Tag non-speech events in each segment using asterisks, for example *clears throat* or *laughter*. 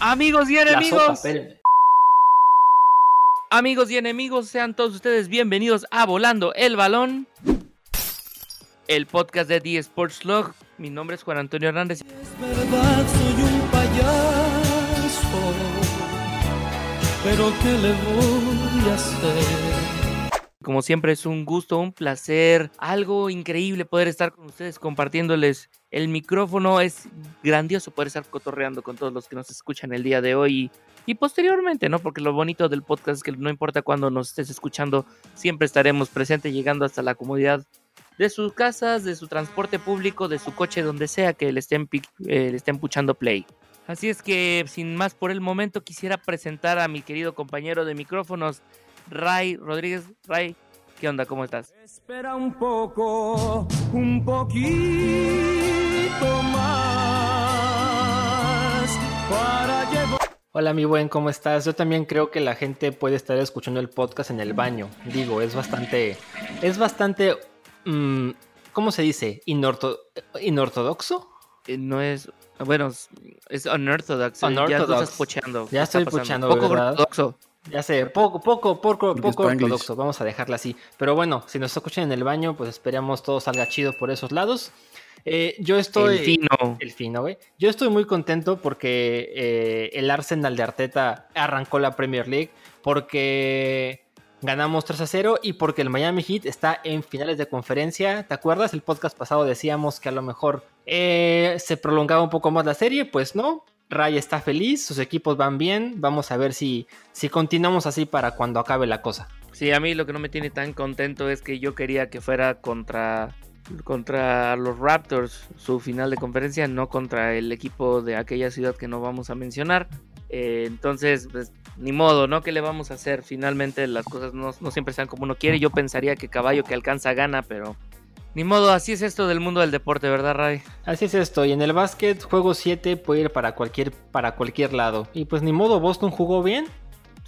Amigos y enemigos. Amigos y enemigos, sean todos ustedes bienvenidos a Volando el Balón, el podcast de The Sports Log. Mi nombre es Juan Antonio Hernández. Es verdad, soy un payaso, pero ¿qué le voy a hacer? Como siempre es un gusto, un placer, algo increíble poder estar con ustedes compartiéndoles el micrófono. Es grandioso poder estar cotorreando con todos los que nos escuchan el día de hoy y posteriormente, ¿no? Porque lo bonito del podcast es que no importa cuándo nos estés escuchando, siempre estaremos presentes llegando hasta la comodidad de sus casas, de su transporte público, de su coche, donde sea que le estén, eh, le estén puchando play. Así es que, sin más por el momento, quisiera presentar a mi querido compañero de micrófonos, Ray Rodríguez. Ray, ¿qué onda? ¿Cómo estás? Espera un poco, un poquito más para llevar. Hola mi buen, ¿cómo estás? Yo también creo que la gente puede estar escuchando el podcast en el baño. Digo, es bastante... Es bastante... mm, ¿Cómo se dice? Inorto- ¿Inortodoxo? Eh, no es. Bueno, es- unorthodox. Ya estás pocheando. Ya ¿Qué está estoy pocheando, Poco ¿verdad? ortodoxo. Ya sé, poco, poco, poco, poco ortodoxo. Vamos a dejarla así. Pero bueno, si nos escuchan en el baño, pues esperamos todo salga chido por esos lados. Eh, yo estoy... El fino. El fino, güey. Yo estoy muy contento porque eh, el Arsenal de Arteta arrancó la Premier League, porque ganamos 3 a 0 y porque el Miami Heat está en finales de conferencia. ¿Te acuerdas? El podcast pasado decíamos que a lo mejor eh, se prolongaba un poco más la serie, pues no. Ray está feliz, sus equipos van bien. Vamos a ver si, si continuamos así para cuando acabe la cosa. Sí, a mí lo que no me tiene tan contento es que yo quería que fuera contra, contra los Raptors su final de conferencia, no contra el equipo de aquella ciudad que no vamos a mencionar. Eh, entonces, pues, ni modo, ¿no? ¿Qué le vamos a hacer? Finalmente las cosas no, no siempre están como uno quiere. Yo pensaría que caballo que alcanza gana, pero ni modo, así es esto del mundo del deporte, ¿verdad, Ray? Así es esto, y en el básquet, juego 7 puede ir para cualquier, para cualquier lado. Y pues ni modo, Boston jugó bien.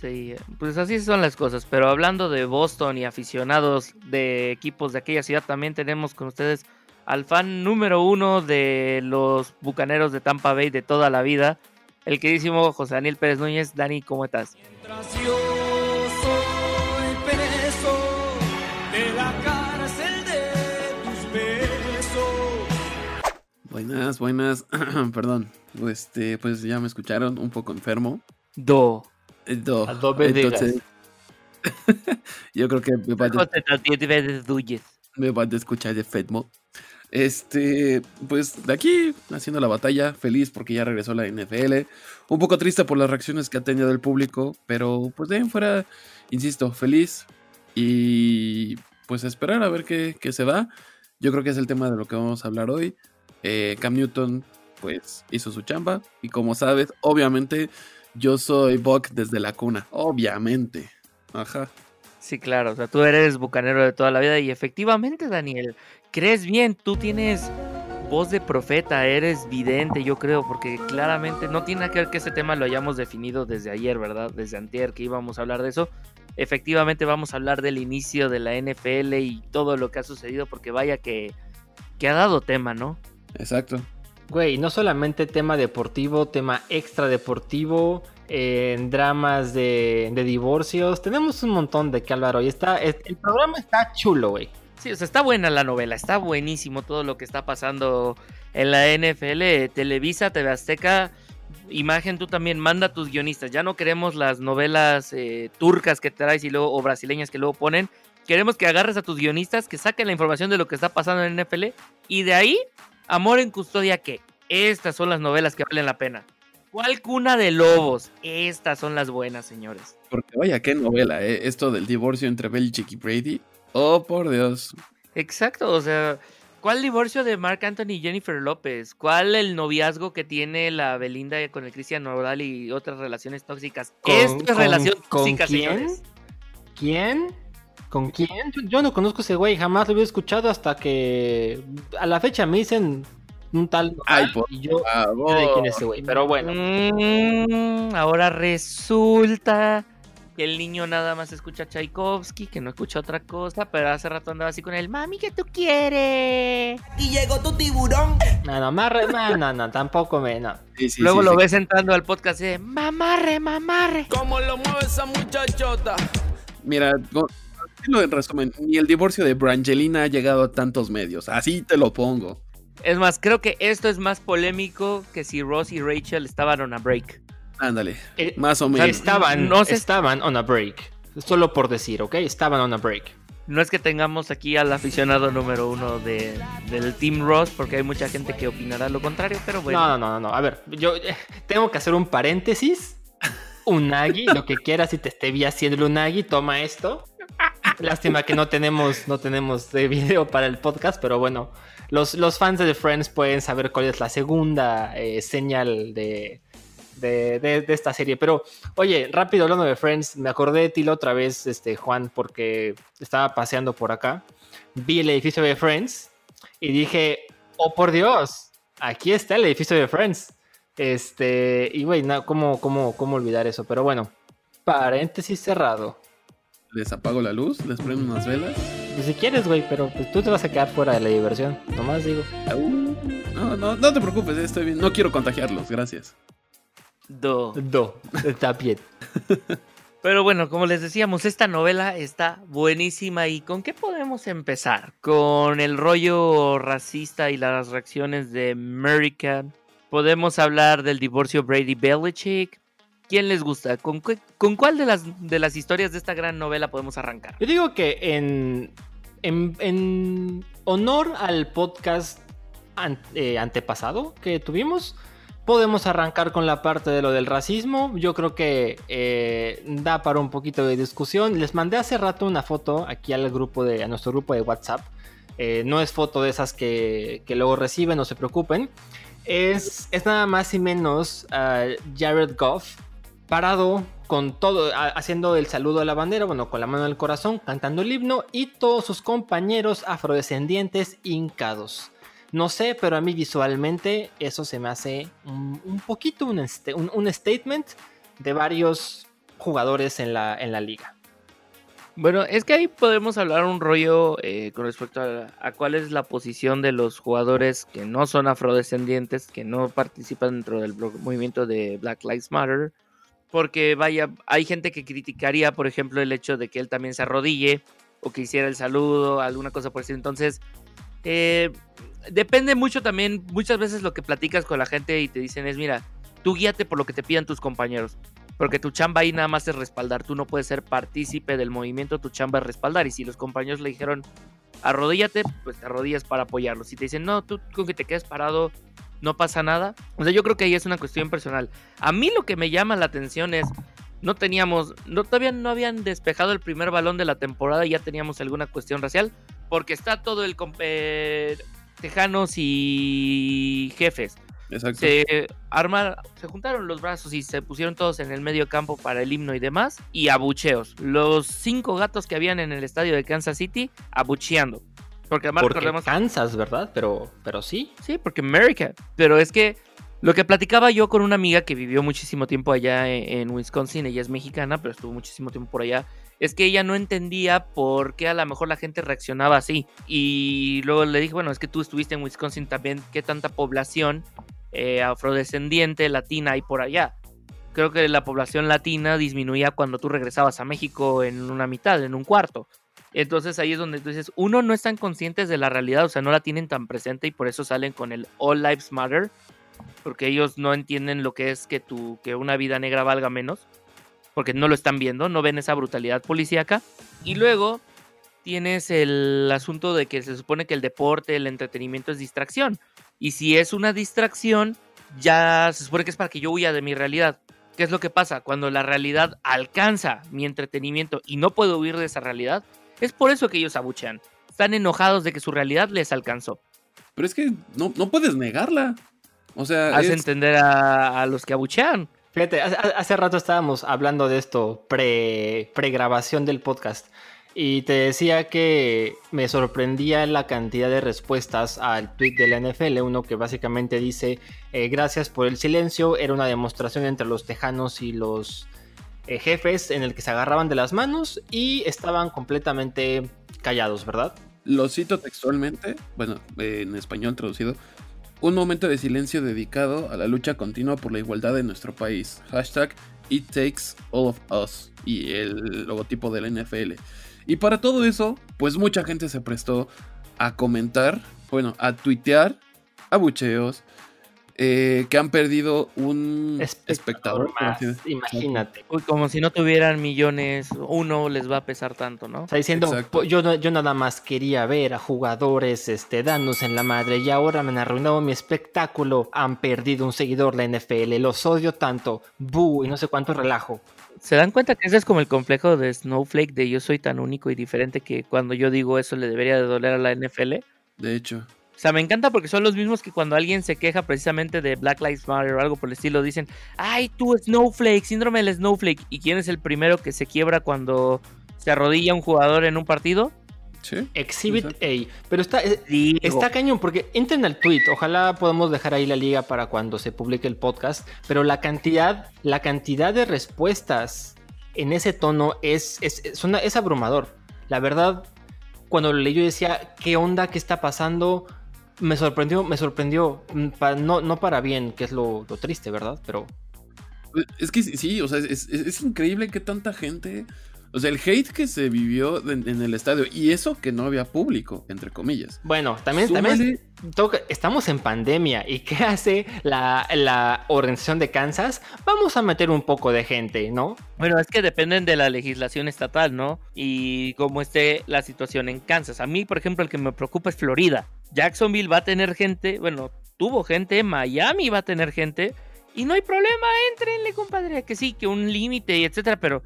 Sí, pues así son las cosas. Pero hablando de Boston y aficionados de equipos de aquella ciudad, también tenemos con ustedes al fan número uno de los bucaneros de Tampa Bay de toda la vida, el queridísimo José Daniel Pérez Núñez. Dani, ¿cómo estás? Buenas, buenas. *clears throat* Perdón. Este, pues ya me escucharon un poco enfermo. Do. Eh, do. Adobe Entonces, *laughs* yo creo que me a, Núñez. me van a escuchar de Fedmo. Este, pues de aquí haciendo la batalla, feliz porque ya regresó la NFL. Un poco triste por las reacciones que ha tenido el público, pero pues de ahí en fuera, insisto, feliz y pues esperar a ver qué, qué se da. Yo creo que es el tema de lo que vamos a hablar hoy. Eh, Cam Newton, pues hizo su chamba y como sabes, obviamente yo soy Buck desde la cuna, obviamente. Ajá. Sí, claro, o sea, tú eres bucanero de toda la vida y efectivamente, Daniel, crees bien, tú tienes voz de profeta, eres vidente, yo creo, porque claramente no tiene que ver que este tema lo hayamos definido desde ayer, ¿verdad? Desde antier que íbamos a hablar de eso. Efectivamente vamos a hablar del inicio de la NFL y todo lo que ha sucedido, porque vaya que, que ha dado tema, ¿no? Exacto. Güey, no solamente tema deportivo, tema extra deportivo, eh, dramas de, de divorcios. Tenemos un montón de que hablar hoy. Está, es- el programa está chulo, güey. Sí, o sea, está buena la novela, está buenísimo todo lo que está pasando en la NFL. Televisa, TV Azteca, Imagen, tú también manda a tus guionistas. Ya no queremos las novelas eh, turcas que traes y luego, o brasileñas que luego ponen. Queremos que agarres a tus guionistas, que saquen la información de lo que está pasando en NFL. Y de ahí, Amor en Custodia, que estas son las novelas que valen la pena. ¿Cuál cuna de lobos? Estas son las buenas, señores. Porque vaya, qué novela, ¿eh? Esto del divorcio entre Belichick y Brady. Oh, por Dios. Exacto, o sea, ¿cuál divorcio de Mark Anthony y Jennifer López? ¿Cuál el noviazgo que tiene la Belinda con el Cristian Nodal y otras relaciones tóxicas? ¿Con- Esto es con- relación con tóxica, quién? señores. ¿Quién? ¿Con quién? Yo, yo no conozco a ese güey, jamás lo había escuchado hasta que a la fecha me dicen un tal Ay, por y yo favor. sé de quién es ese güey, pero bueno. Mm, ahora resulta que el niño nada más escucha Tchaikovsky, que no escucha otra cosa, pero hace rato andaba así con él, mami, ¿qué tú quieres? Y llegó tu tiburón. No, no, marre, no, no, no, tampoco me, no. *laughs* Sí, sí, Luego sí, lo sí. ves entrando al podcast y dice, mamarre, mamarre. ¿Cómo lo mueve esa muchachota? Mira, no- en resumen, ni el divorcio de Brangelina ha llegado a tantos medios. Así te lo pongo. Es más, creo que esto es más polémico que si Ross y Rachel estaban on a break. Ándale, Eh, más o sea, menos. Estaban, no sé- estaban on a break. Solo por decir, ¿ok? Estaban on a break. No es que tengamos aquí al aficionado número uno de, del Team Ross, porque hay mucha gente que opinará lo contrario, pero bueno. No, no, no, no. A ver, yo eh, tengo que hacer un paréntesis. Unagi, lo que quieras, si te esté vi haciendo Unagi, toma esto. *laughs* Lástima que no tenemos, no tenemos de video para el podcast, pero bueno, los, los fans de The Friends pueden saber cuál es la segunda eh, señal de, de, de- de esta serie. Pero, oye, rápido hablando de Friends, me acordé de ti la otra vez, este, Juan, porque estaba paseando por acá. Vi el edificio de Friends y dije, oh por Dios, aquí está el edificio de Friends. Este, y güey, no, ¿cómo, cómo, ¿cómo olvidar eso? Pero bueno, paréntesis cerrado. Les apago la luz, les prendo unas velas. Pues si quieres, güey, pero pues tú te vas a quedar fuera de la diversión. Nomás digo. No, no, no te preocupes, estoy bien. No quiero contagiarlos, gracias. Do. Do, está bien. *laughs* Pero bueno, como les decíamos, esta novela está buenísima. ¿Y con qué podemos empezar? Con el rollo racista y las reacciones de American. Podemos hablar del divorcio Brady Belichick. ¿Quién les gusta? ¿Con, cuál de las, de las historias de esta gran novela podemos arrancar? Yo digo que en, en, en honor al podcast eh, antepasado que tuvimos, podemos arrancar con la parte de lo del racismo. Yo creo que eh, da para un poquito de discusión. Les mandé hace rato una foto aquí al grupo de, a nuestro grupo de WhatsApp. Eh, no es foto de esas que, que luego reciben, no se preocupen. Es, es nada más y menos ah, Jared Goff parado con todo, haciendo el saludo a la bandera, bueno, con la mano el corazón, cantando el himno y todos sus compañeros afrodescendientes hincados. No sé, pero a mí visualmente eso se me hace un, poquito un, este- un- un statement de varios jugadores en la, en la liga. Bueno, es que ahí podemos hablar un rollo eh, con respecto a, cuál es la posición de los jugadores que no son afrodescendientes, que no participan dentro del movimiento de Black Lives Matter. Porque vaya, hay gente que criticaría, por ejemplo, el hecho de que él también se arrodille o que hiciera el saludo, alguna cosa por así. Entonces, eh, depende mucho también, muchas veces lo que platicas con la gente y te dicen es, mira, tú guíate por lo que te pidan tus compañeros. Porque tu chamba ahí nada más es respaldar. Tú no puedes ser partícipe del movimiento, tu chamba es respaldar. Y si los compañeros le dijeron, arrodíllate, pues te arrodillas para apoyarlos. Si te dicen, no, tú con que te quedes parado, no pasa nada. O sea, yo creo que ahí es una cuestión personal. A mí lo que me llama la atención es, no teníamos, no, todavía no habían despejado el primer balón de la temporada y ya teníamos alguna cuestión racial. Porque está todo el... eh, Tejanos y jefes Exacto. se armaron, se juntaron los brazos y se pusieron todos en el medio campo para el himno y demás, y abucheos. Los cinco gatos que habían en el estadio de Kansas City abucheando. Porque además Porque recordemos. Kansas, ¿verdad? Pero, pero sí. Sí, porque America. Pero es que lo que platicaba yo con una amiga que vivió muchísimo tiempo allá en, en Wisconsin, ella es mexicana, pero estuvo muchísimo tiempo por allá, es que ella no entendía por qué a lo mejor la gente reaccionaba así. Y luego le dije, bueno, es que tú estuviste en Wisconsin también, ¿qué tanta población eh, afrodescendiente, latina hay por allá? Creo que la población latina disminuía cuando tú regresabas a México en una mitad, en un cuarto. Entonces ahí es donde dices, uno no están conscientes de la realidad, o sea, no la tienen tan presente y por eso salen con el All Lives Matter, porque ellos no entienden lo que es que tu que una vida negra valga menos, porque no lo están viendo, no ven esa brutalidad policíaca. Y luego tienes el asunto de que se supone que el deporte, el entretenimiento es distracción. Y si es una distracción, ya se supone que es para que yo huya de mi realidad. ¿Qué es lo que pasa? Cuando la realidad alcanza mi entretenimiento y no puedo huir de esa realidad, es por eso que ellos abuchean. Están enojados de que su realidad les alcanzó. Pero es que no, no puedes negarla. O sea, Hace es- entender a, a los que abuchean. Fíjate, hace, hace rato estábamos hablando de esto, pre, pre-grabación del podcast. Y te decía que me sorprendía la cantidad de respuestas al tweet de la NFL, uno que básicamente dice, eh, gracias por el silencio, era una demostración entre los tejanos y los, eh, jefes en el que se agarraban de las manos y estaban completamente callados, ¿verdad? Lo cito textualmente, bueno, eh, en español traducido. Un momento de silencio dedicado a la lucha continua por la igualdad en nuestro país. Hashtag It Takes All of Us. Y el logotipo de la NFL. Y para todo eso, pues mucha gente se prestó a comentar, bueno, a tuitear, abucheos, eh, que han perdido un espectador. más, imagínate. Uy, como si no tuvieran millones, uno les va a pesar tanto, ¿no? Está diciendo, Exacto. "Po- yo, no- yo nada más quería ver a jugadores este, dándose en la madre y ahora me han arruinado mi espectáculo. Han perdido un seguidor la NFL, los odio tanto. Boo, y no sé cuánto relajo. ¿Se dan cuenta que ese es como el complejo de Snowflake de yo soy tan único y diferente que cuando yo digo eso le debería de doler a la NFL? De hecho, O sea, me encanta porque son los mismos que cuando alguien se queja precisamente de Black Lives Matter o algo por el estilo, dicen, ay, tú Snowflake, síndrome del Snowflake. ¿Y quién es el primero que se quiebra cuando se arrodilla un jugador en un partido? sí. Exhibit. A. Pero está, eh, Digo. está cañón porque entren al tweet. Ojalá podamos dejar ahí la liga para cuando se publique el podcast. Pero la cantidad, la cantidad de respuestas en ese tono es, es, es, una- es abrumador. La verdad, cuando lo leí yo decía, ¿qué onda? ¿Qué está pasando? Me sorprendió, me sorprendió. Mm, no, no para bien, que es lo, triste, ¿verdad? Pero Es que sí, sí, o sea, es, es- es increíble que tanta gente. O sea, el hate que se vivió en, en el estadio. Y eso que no había público, entre comillas. bueno, también, Súmale- también toca- estamos en pandemia. ¿Y qué hace la, la organización de Kansas? Vamos a meter un poco de gente, ¿no? Bueno, es que dependen de la legislación estatal, ¿no? Y cómo esté la situación en Kansas. A mí, por ejemplo, el que me preocupa es Florida. Jacksonville va a tener gente, bueno, tuvo gente, Miami va a tener gente. Y no hay problema, entrenle, compadre. Que sí, que un límite y etcétera, pero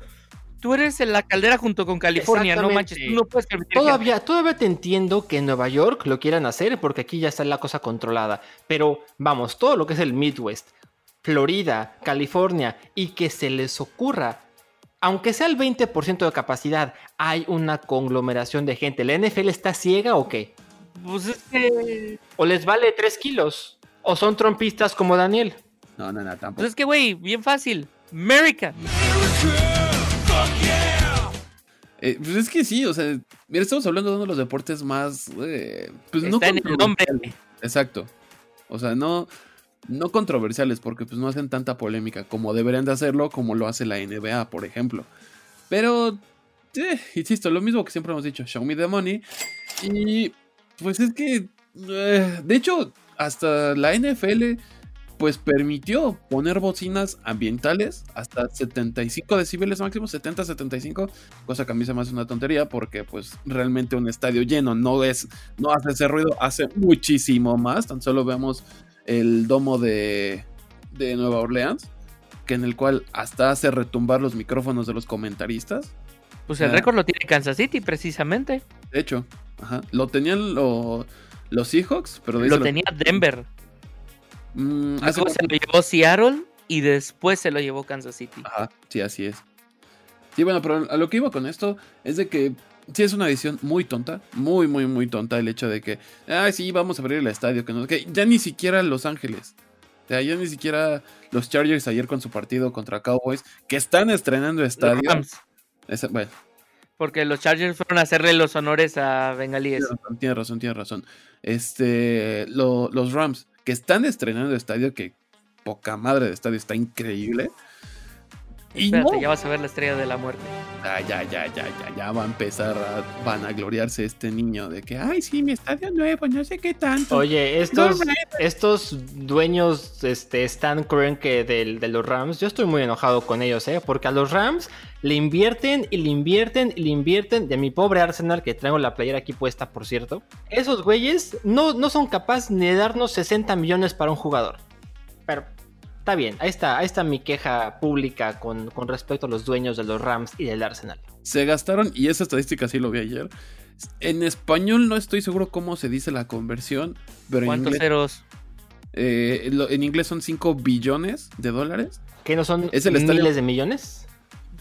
tú eres en la caldera junto con California, no manches, tú no puedes permitir. gente. Todavía, todavía te entiendo que en Nueva York lo quieran hacer porque aquí ya está la cosa controlada. Pero vamos, todo lo que es el Midwest, Florida, California y que se les ocurra, aunque sea el 20% de capacidad, hay una conglomeración de gente. ¿La NFL está ciega o qué? Pues es que. ¿O les vale 3 kilos? ¿O son trompistas como Daniel? No, no, no, tampoco. Pues es que, güey, bien fácil. America. Eh, pues es que sí, o sea, mira, estamos hablando de uno de los deportes más. eh, pues no en el nombre. controversiales. Exacto. O sea, no, no controversiales, porque pues no hacen tanta polémica como deberían de hacerlo, como lo hace la NBA, por ejemplo. Pero, eh, insisto, lo mismo que siempre hemos dicho, show me the money. Y pues es que, eh, de hecho, hasta la NFL pues permitió poner bocinas ambientales hasta 75 decibeles máximo, 70-75, cosa que a mí se me hace una tontería porque pues realmente un estadio lleno no es, no hace ese ruido, hace muchísimo más, tan solo vemos el domo de, de Nueva Orleans, que en el cual hasta hace retumbar los micrófonos de los comentaristas, Pues el Ah. récord lo tiene Kansas City, precisamente. de hecho, ajá, lo tenían lo- los Seahawks, pero Lo tenía Denver. Mm, hace Luego se lo llevó Seattle y después se lo llevó Kansas City. Ajá, sí, así es. Sí, bueno, pero a lo que iba con esto es de que sí es una edición muy tonta, muy, muy, muy tonta el hecho de que, ah, sí, vamos a abrir el estadio, que no qué. Ya ni siquiera Los Ángeles. O sea, ya ni siquiera los Chargers ayer con su partido contra Cowboys, que están estrenando estadio. Esa- bueno, porque los Chargers fueron a hacerle los honores a Bengalíes. tiene razón, tiene razón, tiene razón. Este, lo- los Rams, que están estrenando estadio, que poca madre de estadio, está increíble. Espérate, no, ya vas a ver la estrella de la muerte. Ah, ya, ya, ya, ya, ya va a empezar a vanagloriarse este niño de que, ay, sí, mi estadio nuevo, no sé qué tanto. Oye, estos, No, estos dueños este, Stan Kroenke del, de los Rams, yo estoy muy enojado con ellos, ¿eh? Porque a los Rams le invierten y le invierten y le invierten de mi pobre Arsenal, que traigo la playera aquí puesta, por cierto. Esos güeyes no, no son capaces ni de darnos 60 millones para un jugador. Pero está bien, ahí está, ahí está mi queja pública con, con respecto a los dueños de los Rams y del Arsenal. Se gastaron, y esa estadística sí lo vi ayer. En español no estoy seguro cómo se dice la conversión, pero en ¿Cuántos inglés, ceros? eh, lo- en inglés son 5 billones de dólares. ¿Que no son Es el estadio- miles de millones?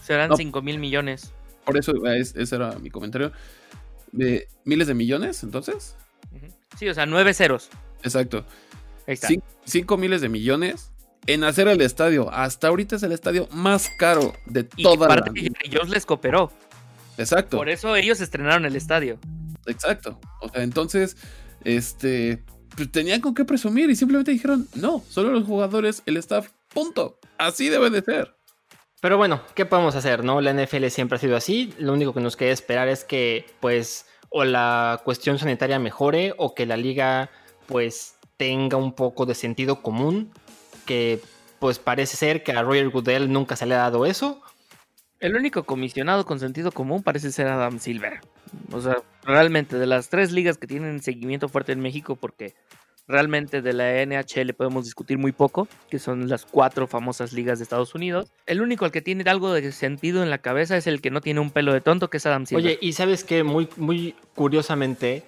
Serán No. 5 mil millones. Por eso eh, es- ese era mi comentario. De miles de millones, entonces. Sí, o sea, nueve ceros. Exacto. Ahí está. 5 miles de millones en hacer el estadio. Hasta ahorita es el estadio más caro de Y toda la parte Jones les cooperó. Exacto. Por eso ellos estrenaron el estadio. Exacto. O sea, entonces, este, pues tenían con qué presumir y simplemente dijeron, no, solo los jugadores, el staff, punto. Así debe de ser. Pero bueno, ¿qué podemos hacer, no? La NFL siempre ha sido así. Lo único que nos queda esperar es que, pues, o la cuestión sanitaria mejore o que la liga, pues, tenga un poco de sentido común. Que, pues, parece ser que a Roger Goodell nunca se le ha dado eso. El único comisionado con sentido común parece ser Adam Silver. O sea, realmente de las tres ligas que tienen seguimiento fuerte en México, porque realmente de la NHL podemos discutir muy poco, que son las cuatro famosas ligas de Estados Unidos. El único al que tiene algo de sentido en la cabeza es el que no tiene un pelo de tonto, que es Adam Silver. Oye, y sabes que muy, muy curiosamente,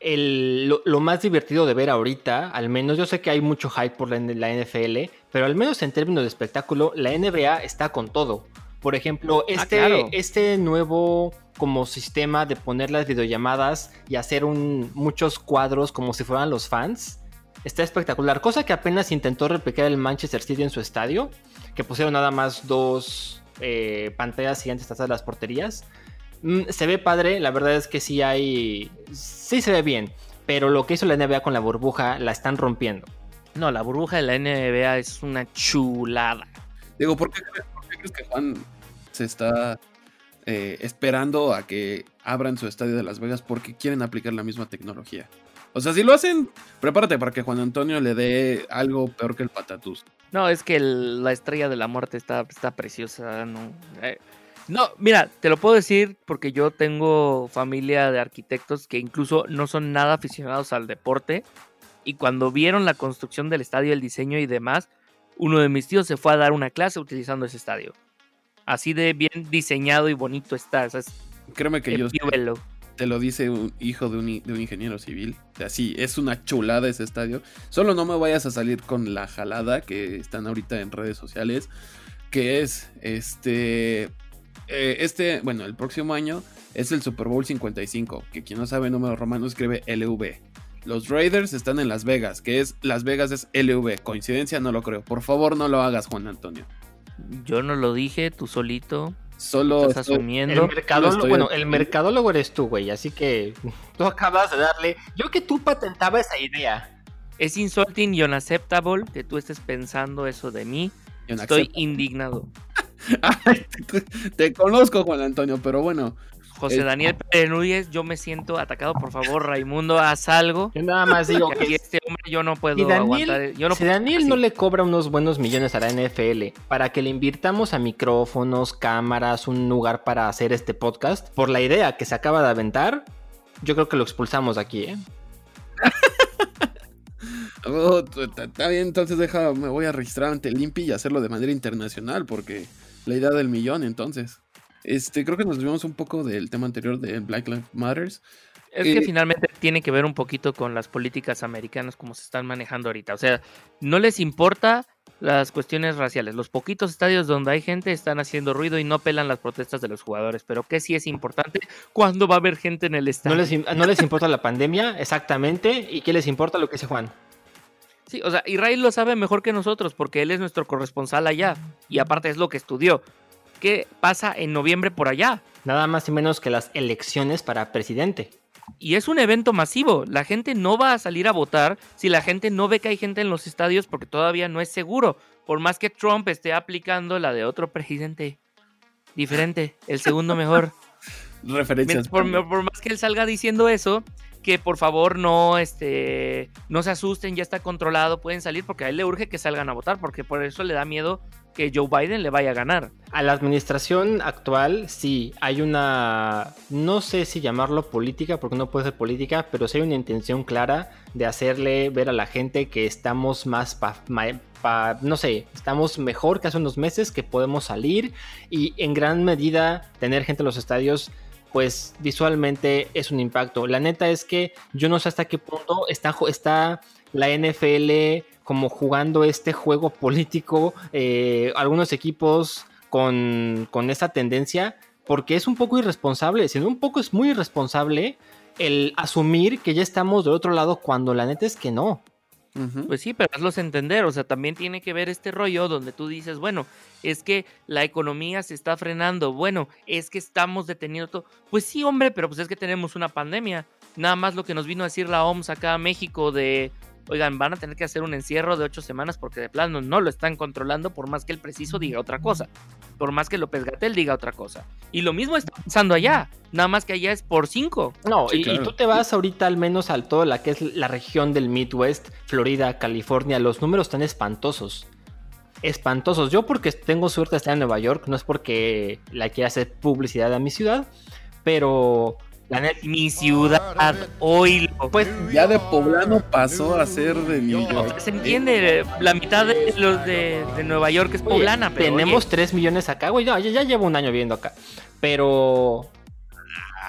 el, lo, lo más divertido de ver ahorita, al menos yo sé que hay mucho hype por la, la NFL, pero al menos en términos de espectáculo, la NBA está con todo. Por ejemplo, este, claro. este nuevo como sistema de poner las videollamadas y hacer un, muchos cuadros como si fueran los fans. Está espectacular. Cosa que apenas intentó replicar el Manchester City en su estadio. Que pusieron nada más dos eh, pantallas gigantes atrás de las porterías. Mm, se ve padre. La verdad es que sí hay. Sí se ve bien. Pero lo que hizo la NBA con la burbuja la están rompiendo. No, la burbuja de la NBA es una chulada. Digo, ¿por qué, crees- por qué crees que Juan se está eh, esperando a que abran su estadio de Las Vegas? Porque quieren aplicar la misma tecnología. O sea, si lo hacen, prepárate para que Juan Antonio le dé algo peor que el patatús. No, es que el- la estrella de la muerte está, está preciosa. No, Eh, no, mira, te lo puedo decir porque yo tengo familia de arquitectos que incluso no son nada aficionados al deporte. Y cuando vieron la construcción del estadio, el diseño y demás, uno de mis tíos se fue a dar una clase utilizando ese estadio. Así de bien diseñado y bonito está. O sea, es Créeme que yo velo. te lo dice un hijo de un, de un ingeniero civil. O sea, sí, es una chulada ese estadio. Solo no me vayas a salir con la jalada que están ahorita en redes sociales. Que es este. Eh, este, bueno, el próximo año es el Super Bowl 55. Que quien no sabe número romano escribe LV. Los Raiders están en Las Vegas, que es Las Vegas es LV. Coincidencia, no lo creo. Por favor, no lo hagas, Juan Antonio. Yo no lo dije, tú solito. Solo Estás estoy- asumiendo. El mercadólogo, estoy- bueno, el mercadólogo eres tú, güey. Así que *laughs* tú acabas de darle. Yo que tú patentaba esa idea. Es insulting y unacceptable que tú estés pensando eso de mí. Estoy indignado. *laughs* Ay, te, te conozco, Juan Antonio, pero bueno. José Daniel Pérez Núñez, yo me siento atacado. Por favor, Raimundo, haz algo. Yo nada más digo Que este hombre yo no puedo si aguantar. Daniel, Yo no si puedo- Daniel no le cobra unos buenos millones a la NFL para que le invirtamos a micrófonos, cámaras, un lugar para hacer este podcast, por la idea que se acaba de aventar, yo creo que lo expulsamos de aquí, ¿eh? *laughs* Oh, Está bien, entonces deja, me voy a registrar ante el INPI y hacerlo de manera internacional, porque la idea del millón, entonces. Este, creo que nos desviamos un poco del tema anterior de Black Lives Matters. Es que eh, finalmente tiene que ver un poquito con las políticas americanas como se están manejando ahorita. O sea, no les importa las cuestiones raciales. Los poquitos estadios donde hay gente están haciendo ruido y no pelan las protestas de los jugadores. Pero que sí es importante cuando va a haber gente en el No estadio. les, im- no les importa la pandemia, exactamente, y qué les importa lo que dice Juan. Sí, o sea, Israel lo sabe mejor que nosotros porque él es nuestro corresponsal allá y aparte es lo que estudió. ¿Qué pasa en noviembre por allá? Nada más y menos que las elecciones para presidente. Y es un evento masivo. La gente no va a salir a votar si la gente no ve que hay gente en los estadios porque todavía no es seguro. Por más que Trump esté aplicando la de otro presidente diferente, el segundo mejor. *laughs* Referencias. Por, por más que él salga diciendo eso, que por favor no, este, no se asusten, ya está controlado, pueden salir porque a él le urge que salgan a votar, porque por eso le da miedo que Joe Biden le vaya a ganar. A la administración actual, sí, hay una, no sé si llamarlo política, porque no puede ser política, pero sí hay una intención clara de hacerle ver a la gente que estamos más, pa- pa- no sé, estamos mejor que hace unos meses, que podemos salir y en gran medida tener gente en los estadios. Pues visualmente es un impacto. La neta es que yo no sé hasta qué punto está, la NFL como jugando este juego político, eh, algunos equipos con, con esta tendencia, porque es un poco irresponsable, sino un poco es muy irresponsable el asumir que ya estamos del otro lado cuando la neta es que no. Pues sí, pero hazlos entender, o sea, también tiene que ver este rollo donde tú dices, bueno, es que la economía se está frenando, bueno, es que estamos deteniendo todo. Pues sí, hombre, pero pues es que tenemos una pandemia. Nada más lo que nos vino a decir la OMS acá a México de, oigan, van a tener que hacer un encierro de ocho semanas porque de plano no lo están controlando por más que el preciso diga otra cosa, por más que López Gatel diga otra cosa. Y lo mismo está pasando allá, nada más que allá es por cinco. No, Sí, y, tú te vas ahorita al menos al todo la que es la región del Midwest, Florida, California, los números están espantosos. Espantosos. Yo porque tengo suerte de estar en Nueva York, no es porque la quiera hacer publicidad a mi ciudad, pero Mi ciudad, oílo. pues Ya de poblano pasó a ser de New O York. sea, se entiende, la mitad de los de, de Nueva York es Oye, poblana, pero tenemos oye, 3 millones acá, güey. No, ya, ya llevo un año viviendo acá. Pero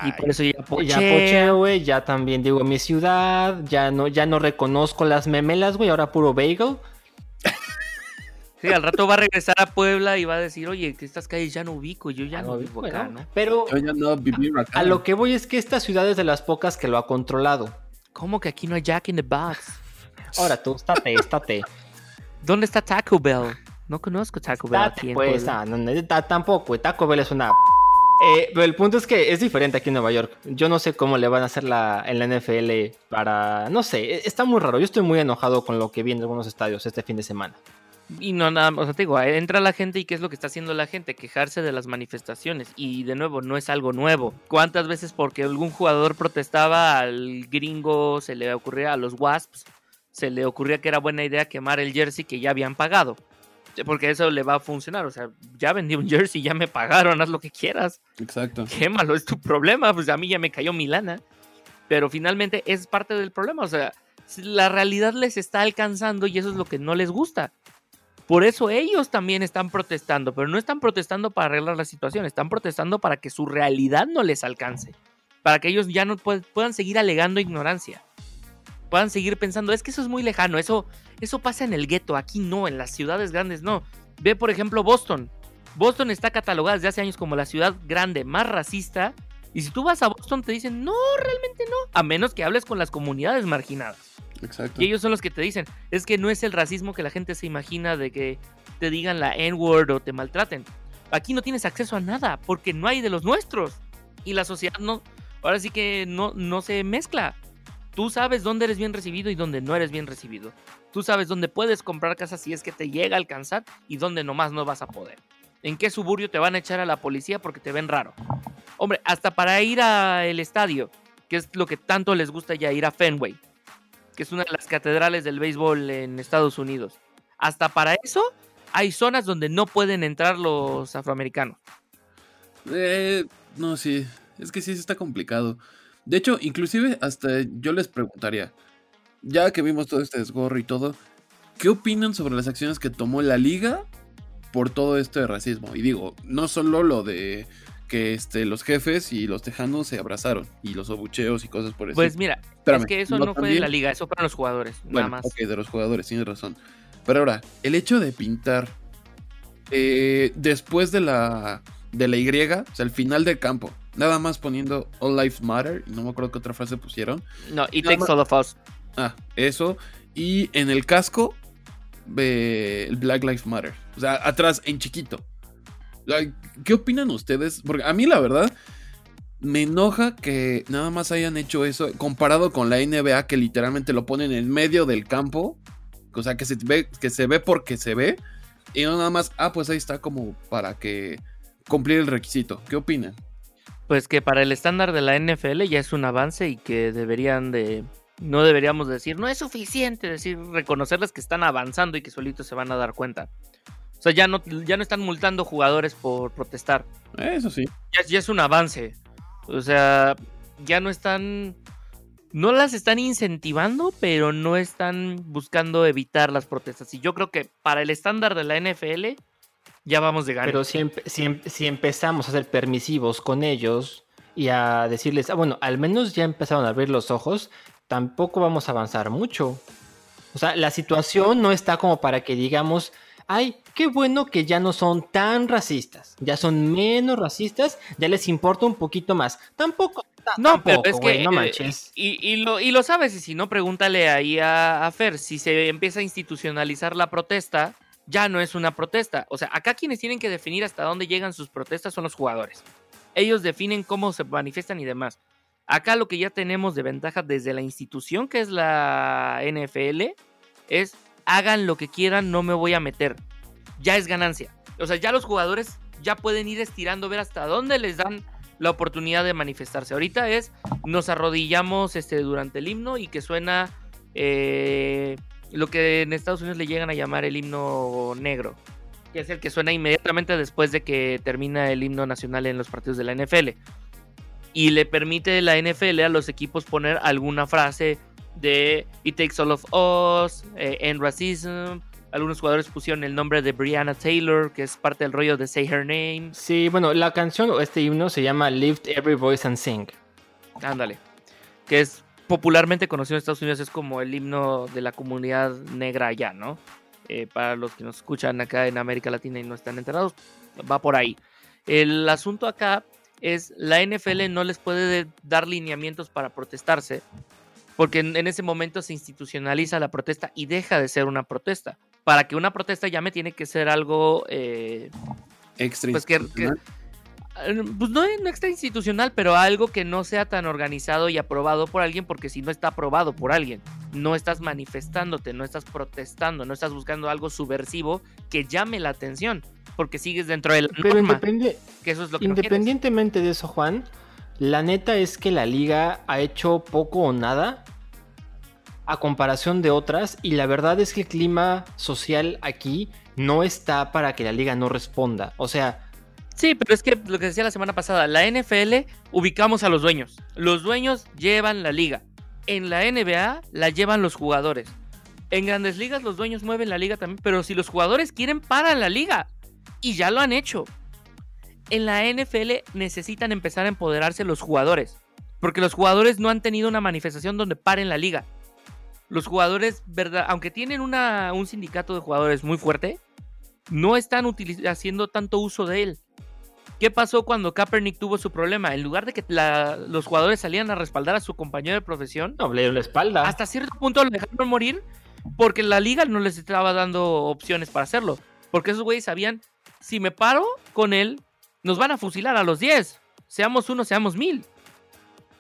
y por eso ya ya güey. Ya también digo mi ciudad. Ya no, ya no reconozco las memelas, güey. Ahora puro bagel. Sí, al rato va a regresar a Puebla y va a decir, oye, que estas calles ya no ubico, yo ya no vivo acá, ¿no? Pero Yo ya no acá. a lo que voy es que esta ciudad es de las pocas que lo ha controlado. ¿Cómo que aquí no hay Jack in the Box? Ahora tú, estate, estate. ¿Dónde está Taco Bell? No conozco Taco Bell aquí Estate, en pues. Puebla. ah, no, no, ta- tampoco. Taco Bell es una. Eh, pero el punto es que es diferente aquí en Nueva York. Yo no sé cómo le van a hacer la, en la NFL para. No sé, e- está muy raro. Yo estoy muy enojado con lo que vi en algunos estadios este fin de semana. Y no nada, o sea, te digo, entra la gente y ¿qué es lo que está haciendo la gente? Quejarse de las manifestaciones. Y de nuevo, no es algo nuevo. ¿Cuántas veces porque algún jugador protestaba al gringo, se le ocurría a los Wasps, se le ocurría que era buena idea quemar el jersey que ya habían pagado? Porque eso le va a funcionar. O sea, ya vendí un jersey, ya me pagaron, haz lo que quieras. Exacto. Quémalo, es tu problema. Pues a mí ya me cayó mi lana. Pero finalmente es parte del problema. O sea, la realidad les está alcanzando y eso es lo que no les gusta. Por eso ellos también están protestando, pero no están protestando para arreglar la situación, están protestando para que su realidad no les alcance, para que ellos ya no pue- puedan seguir alegando ignorancia, puedan seguir pensando, es que eso es muy lejano, eso, eso pasa en el gueto, aquí no, en las ciudades grandes no. Ve por ejemplo Boston, Boston está catalogada desde hace años como la ciudad grande más racista, y si tú vas a Boston te dicen, no, realmente no, a menos que hables con las comunidades marginadas. Exacto. Y ellos son los que te dicen, es que no es el racismo que la gente se imagina de que te digan la N-word o te maltraten. Aquí no tienes acceso a nada porque no hay de los nuestros. Y la sociedad no, ahora sí que no, no se mezcla. Tú sabes dónde eres bien recibido y dónde no eres bien recibido. Tú sabes dónde puedes comprar casa si es que te llega a alcanzar y dónde nomás no vas a poder. En qué suburbio te van a echar a la policía porque te ven raro. Hombre, hasta para ir al estadio, que es lo que tanto les gusta ya ir a Fenway que es una de las catedrales del béisbol en Estados Unidos. Hasta para eso hay zonas donde no pueden entrar los afroamericanos. Eh, no, sí. Es que sí, está complicado. De hecho, inclusive hasta yo les preguntaría, ya que vimos todo este desgorro y todo, ¿qué opinan sobre las acciones que tomó la liga por todo esto de racismo? Y digo, no solo lo de que este, los jefes y los tejanos se abrazaron y los abucheos y cosas por eso. Pues mira, Espérame, es que eso no fue de la liga, eso fueron los jugadores, Bueno, nada más. ok, de los jugadores, tienes razón. Pero ahora, el hecho de pintar eh, después de la, de la Y, o sea, al final del campo, nada más poniendo All Lives Matter, y no me acuerdo qué otra frase pusieron. No, it nada takes más- all of us. Ah, eso. Y en el casco, eh, el Black Lives Matter. O sea, atrás, en chiquito. ¿Qué opinan ustedes? Porque a mí, la verdad, me enoja que nada más hayan hecho eso comparado con la NBA, que literalmente lo ponen en medio del campo. O sea, que se ve, que se ve porque se ve. Y no nada más, ah, pues ahí está como para que cumplir el requisito. ¿Qué opinan? Pues que para el estándar de la NFL ya es un avance y que deberían de... No deberíamos decir, no es suficiente decir, reconocerles que están avanzando y que solitos se van a dar cuenta. O sea, ya no, ya no están multando jugadores por protestar. Eso sí. ya, ya es un avance. O sea, ya no están. No las están incentivando, pero no están buscando evitar las protestas. Y yo creo que para el estándar de la NFL, ya vamos de gana. Pero si, empe- si em- si empezamos a ser permisivos con ellos y a decirles, ah, bueno, al menos ya empezaron a abrir los ojos, tampoco vamos a avanzar mucho. O sea, la situación no está como para que digamos, ay, qué bueno que ya no son tan racistas, ya son menos racistas, ya les importa un poquito más. Tampoco No, pero es que. no eh, manches. Y, y lo, y lo sabes, y si no, pregúntale ahí a, a Fer. Si se empieza a institucionalizar la protesta, ya no es una protesta. O sea, acá quienes tienen que definir hasta dónde llegan sus protestas son los jugadores. Ellos definen cómo se manifiestan y demás. Acá lo que ya tenemos de ventaja desde la institución que es la NFL es hagan lo que quieran, no me voy a meter. Ya es ganancia. O sea, ya los jugadores ya pueden ir estirando, ver hasta dónde les dan la oportunidad de manifestarse. Ahorita es, nos arrodillamos este, durante el himno y que suena eh, lo que en Estados Unidos le llegan a llamar el himno negro, que es el que suena inmediatamente después de que termina el himno nacional en los partidos de la NFL. Y le permite la NFL a los equipos poner alguna frase de It takes all of us, eh, end racism. Algunos jugadores pusieron el nombre de Brianna Taylor, que es parte del rollo de Say Her Name. Sí, bueno, la canción o este himno se llama Lift Every Voice and Sing. Ándale. Que es popularmente conocido en Estados Unidos, es como el himno de la comunidad negra allá, ¿no? Eh, para los que nos escuchan acá en América Latina y no están enterados, va por ahí. El asunto acá es la NFL no les puede dar lineamientos para protestarse, porque en, en ese momento se institucionaliza la protesta y deja de ser una protesta. Para que una protesta llame tiene que ser algo eh, Extra Pues que- eh, pues no, no extra institucional, pero algo que no sea tan organizado y aprobado por alguien, porque si no está aprobado por alguien, no estás manifestándote, no estás protestando, no estás buscando algo subversivo que llame la atención, porque sigues dentro de la Pero norma, independe- que eso es lo que no quieres. independientemente de eso, Juan, la neta es que la liga ha hecho poco o nada a comparación de otras y la verdad es que el clima social aquí no está para que la liga no responda. O sea, Sí, pero es que lo que decía la semana pasada, la NFL ubicamos a los dueños. Los dueños llevan la liga. En la NBA la llevan los jugadores. En grandes ligas los dueños mueven la liga también, pero si los jugadores quieren, paran la liga. Y ya lo han hecho. En la NFL necesitan empezar a empoderarse los jugadores. Porque los jugadores no han tenido una manifestación donde paren la liga. Los jugadores, verdad, aunque tienen una- un sindicato de jugadores muy fuerte, no están haciendo tanto uso de él. ¿Qué pasó cuando Kaepernick tuvo su problema? En lugar de que la- los jugadores salieran a respaldar a su compañero de profesión, no, le dieron la espalda. hasta cierto punto lo dejaron morir porque la liga no les estaba dando opciones para hacerlo. Porque esos güeyes sabían, si me paro con él, nos van a fusilar a los 10. Seamos uno, seamos mil.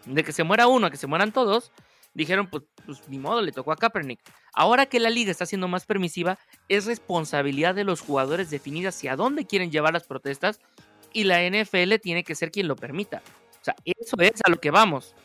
De que se muera uno a que se mueran todos, dijeron, pues, pues ni modo, le tocó a Kaepernick. Ahora que la liga está siendo más permisiva, es responsabilidad de los jugadores definir hacia dónde quieren llevar las protestas y la NFL tiene que ser quien lo permita. O sea, eso es a lo que vamos.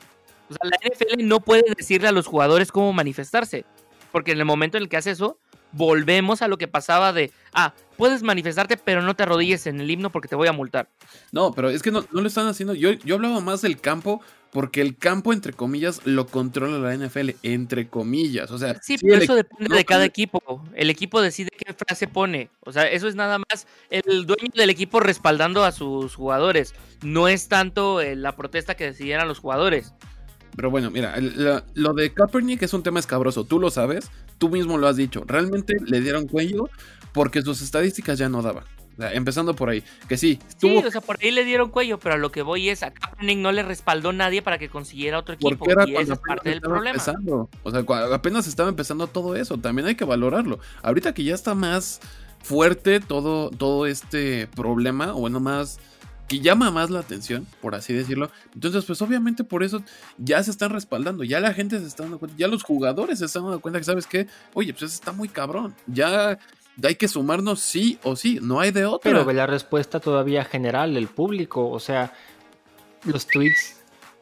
O sea, la NFL no puede decirle a los jugadores cómo manifestarse, porque en el momento en el que hace eso, volvemos a lo que pasaba de, ah, puedes manifestarte, pero no te arrodilles en el himno porque te voy a multar. No, pero es que no, no lo están haciendo. Yo, yo hablaba más del campo, porque el campo, entre comillas, lo controla la NFL, entre comillas. O sea, Sí, sí, pero eso depende no, de cada equipo. El equipo decide qué frase pone. O sea, eso es nada más el dueño del equipo respaldando a sus jugadores. No es tanto eh, la protesta que decidieran los jugadores. Pero bueno, mira, el- la- lo de Kaepernick es un tema escabroso, tú lo sabes, tú mismo lo has dicho. Realmente le dieron cuello porque sus estadísticas ya no daban. O sea, empezando por ahí, que sí, Sí, tuvo o sea, por ahí le dieron cuello, pero a lo que voy es a Kaepernick no le respaldó nadie para que consiguiera otro equipo. porque era y esa es parte del problema. empezando. O sea, apenas estaba empezando todo eso, también hay que valorarlo. Ahorita que ya está más fuerte todo, todo este problema, o bueno, más que llama más la atención, por así decirlo. Entonces, pues obviamente por eso ya se están respaldando, ya la gente se está dando cuenta, ya los jugadores se están dando cuenta que, ¿sabes qué? Oye, pues está muy cabrón, ya hay que sumarnos sí o sí, no hay de otra. Pero ve la respuesta todavía general del público. O sea, los tweets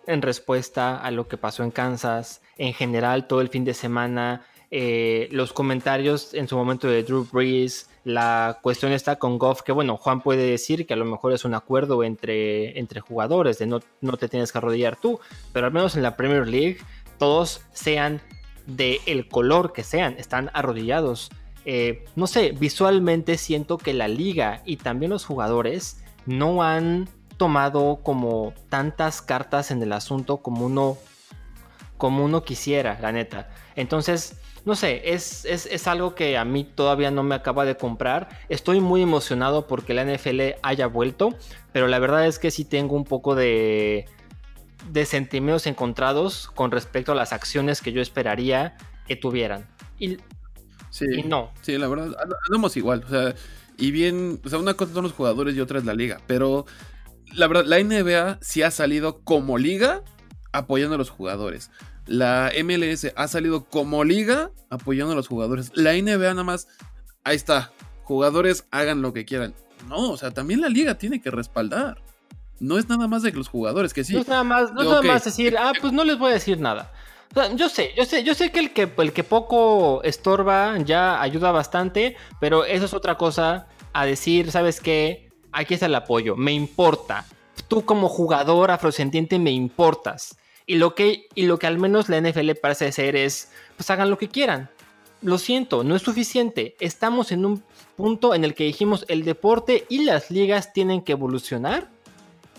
en respuesta a lo que pasó en Kansas, en general todo el fin de semana, eh, los comentarios en su momento de Drew Brees, la cuestión está con Goff, que bueno, Juan puede decir que a lo mejor es un acuerdo entre, entre jugadores, de no, no te tienes que arrodillar tú, pero al menos en la Premier League todos sean de el color que sean, están arrodillados. Eh, no sé, visualmente siento que la liga y también los jugadores no han tomado como tantas cartas en el asunto como uno como uno quisiera, la neta. Entonces, no sé, es, es, es algo que a mí todavía no me acaba de comprar. Estoy muy emocionado porque la NFL haya vuelto, pero la verdad es que sí tengo un poco de de sentimientos encontrados con respecto a las acciones que yo esperaría que tuvieran. Y, Sí, y no. sí, la verdad, and- andamos igual. O sea, y bien, o sea, una cosa son los jugadores y otra es la liga. Pero la verdad, la NBA sí ha salido como liga apoyando a los jugadores. La MLS ha salido como liga apoyando a los jugadores. La NBA nada más, ahí está, jugadores hagan lo que quieran. No, o sea, también la liga tiene que respaldar. No es nada más de que los jugadores, que sí. No es nada más, no es nada más decir, ah, pues no les voy a decir nada. O sea, yo sé, yo sé, yo sé que el que el que poco estorba ya ayuda bastante, pero eso es otra cosa a decir, ¿sabes qué? Aquí está el apoyo, me importa. Tú como jugador afrodescendiente me importas. Y lo que y lo que al menos la NFL parece ser es, pues hagan lo que quieran. Lo siento, no es suficiente. Estamos en un punto en el que dijimos el deporte y las ligas tienen que evolucionar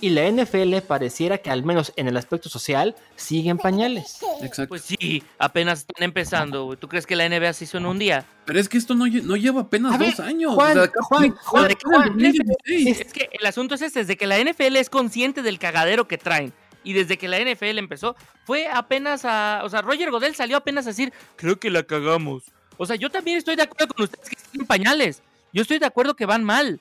y la NFL pareciera que al menos en el aspecto social sigue en pañales. Exacto. Pues sí, apenas están empezando. ¿Tú crees que la NBA se hizo en un día? Pero es que esto no, no lleva apenas A ver, dos años. Juan, o sea, Juan, Juan, Juan, 2016. Es que el asunto es este, desde que la NFL es consciente del cagadero que traen y desde que la NFL empezó, fue apenas a... O sea, Roger Godel salió apenas a decir, creo que la cagamos. O sea, yo también estoy de acuerdo con ustedes que están en pañales. Yo estoy de acuerdo que van mal.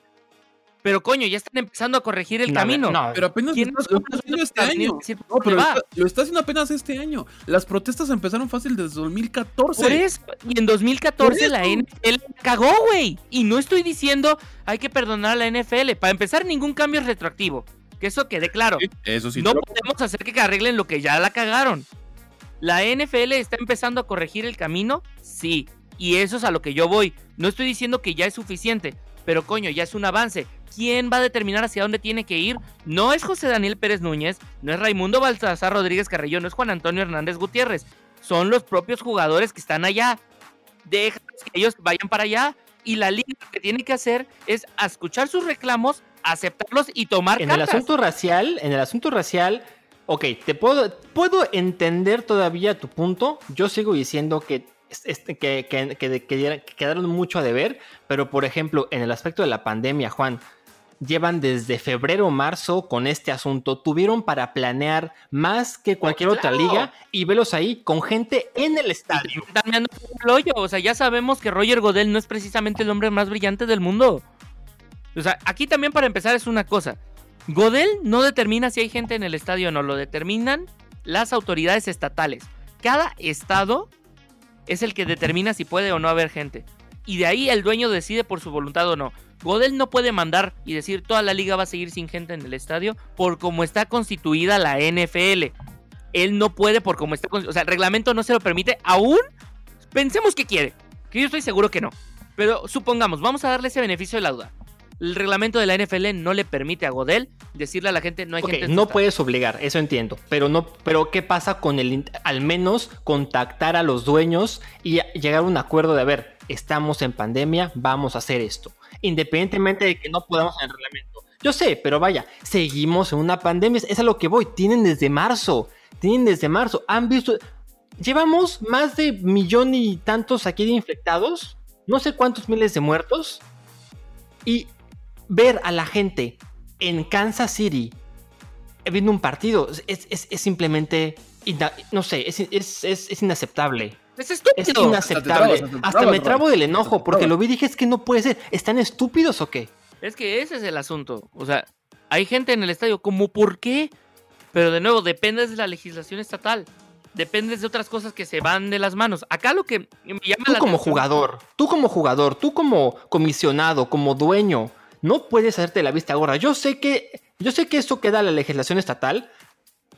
Pero coño, ya están empezando a corregir el No, camino. no, Pero apenas ¿Quién lo lo nosotros este año. decir por No, dónde pero lo está, lo está haciendo apenas este año. Las protestas empezaron fácil desde 2014. Por eso, y en 2014 Por la. NFL cagó, güey. Y no estoy diciendo hay que perdonar a la NFL. Para empezar, ningún cambio es retroactivo. Que eso quede claro. Sí, Eso sí. no podemos hacer que arreglen lo que ya la cagaron. ¿La NFL está empezando a corregir el camino? Sí. Y eso es a lo que yo voy. No estoy diciendo que ya es suficiente, pero coño, ya es un avance. ¿Quién va a determinar hacia dónde tiene que ir? No es José Daniel Pérez Núñez, no es Raimundo Baltasar Rodríguez Carrillo, no es Juan Antonio Hernández Gutiérrez. Son los propios jugadores que están allá. Déjalos que ellos vayan para allá. Y la liga lo que tiene que hacer es escuchar sus reclamos, aceptarlos y tomar en el cartas. asunto racial, en el asunto racial, ok, te puedo, puedo entender todavía tu punto. Yo sigo diciendo que, este, que, que- que- que quedaron mucho a deber, pero por ejemplo, en el aspecto de la pandemia, Juan, llevan desde febrero o marzo con este asunto, tuvieron para planear más que cualquier otra claro. liga y velos ahí con gente en el estadio. hoyo. O sea, ya sabemos que Roger Godel no es precisamente el hombre más brillante del mundo. O sea, aquí también para empezar es una cosa. Godel no determina si hay gente en el estadio o no, lo determinan las autoridades estatales. Cada estado es el que determina si puede o no haber gente. Y de ahí el dueño decide por su voluntad o no. Godel no puede mandar y decir toda la liga va a seguir sin gente en el estadio por cómo está constituida la NFL. Él no puede por cómo está constitu- O sea, el reglamento no se lo permite aún Pensemos que quiere, que yo estoy seguro que no. Pero supongamos, vamos a darle ese beneficio de la duda. El reglamento de la NFL no le permite a Godel decirle a la gente no hay Ok, gente. no estadio". puedes obligar, eso entiendo, pero no, pero qué pasa con el, al menos contactar a los dueños y llegar a un acuerdo de a ver, estamos en pandemia, vamos a hacer esto, independientemente de que no podamos en el reglamento. Yo sé, pero vaya, seguimos en una pandemia, es a lo que voy, tienen desde marzo, tienen desde marzo, han visto, llevamos más de millón y tantos aquí de infectados, no sé cuántos miles de muertos, y ver a la gente en Kansas City viendo un partido es, es- es simplemente, no sé, es, es- es- es inaceptable. Es Es estúpido. inaceptable. hasta te trabas, Hasta trabas, me trabo del enojo porque lo vi y dije es que no puede ser. ¿Están estúpidos o qué? Es que ese es el asunto. O sea, hay gente en el estadio, como por qué? Pero de nuevo, depende de la legislación estatal. Depende de otras cosas que se van de las manos. Acá lo que me llama Tú la como atención- jugador, tú como jugador, tú como comisionado, como dueño, no puedes hacerte la vista gorda. Yo sé que, yo sé que eso queda a la legislación estatal,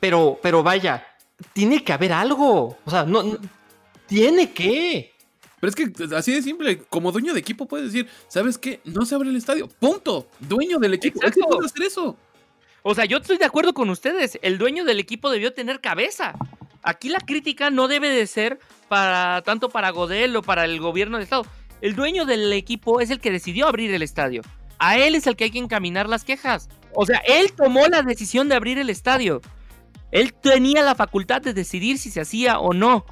pero, pero vaya, tiene que haber algo. O sea, no, no- tiene que. Pero es que así de simple, como dueño de equipo puedes decir, ¿sabes qué? No se abre el estadio. Punto. Dueño del equipo. Es que Exacto. puede hacer eso. O sea, yo estoy de acuerdo con ustedes. El dueño del equipo debió tener cabeza. Aquí la crítica no debe de ser para tanto para Godel o para el gobierno del estado. El dueño del equipo es el que decidió abrir el estadio. A él es el que hay que encaminar las quejas. O sea, él tomó la decisión de abrir el estadio. Él tenía la facultad de decidir si se hacía o no.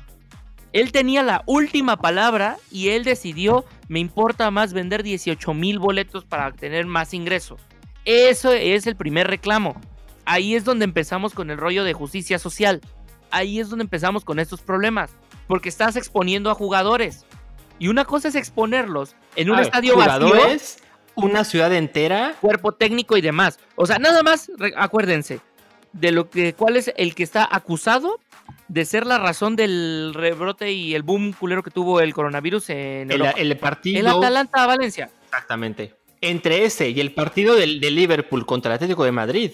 Él tenía la última palabra y él decidió, me importa más vender 18 mil boletos para tener más ingreso. Eso es el primer reclamo. ahí es donde empezamos con el rollo de justicia social. Ahí es donde empezamos con estos problemas. Porque estás exponiendo a jugadores. Y una cosa es exponerlos en un A estadio vacío, jugadores, una ciudad entera. cuerpo técnico y demás. O sea, nada más, acuérdense, de lo que, cuál es el que está acusado de ser la razón del rebrote y el boom culero que tuvo el coronavirus en El, el partido. El Atalanta Valencia. Exactamente. Entre ese y el partido del, de Liverpool contra el Atlético de Madrid,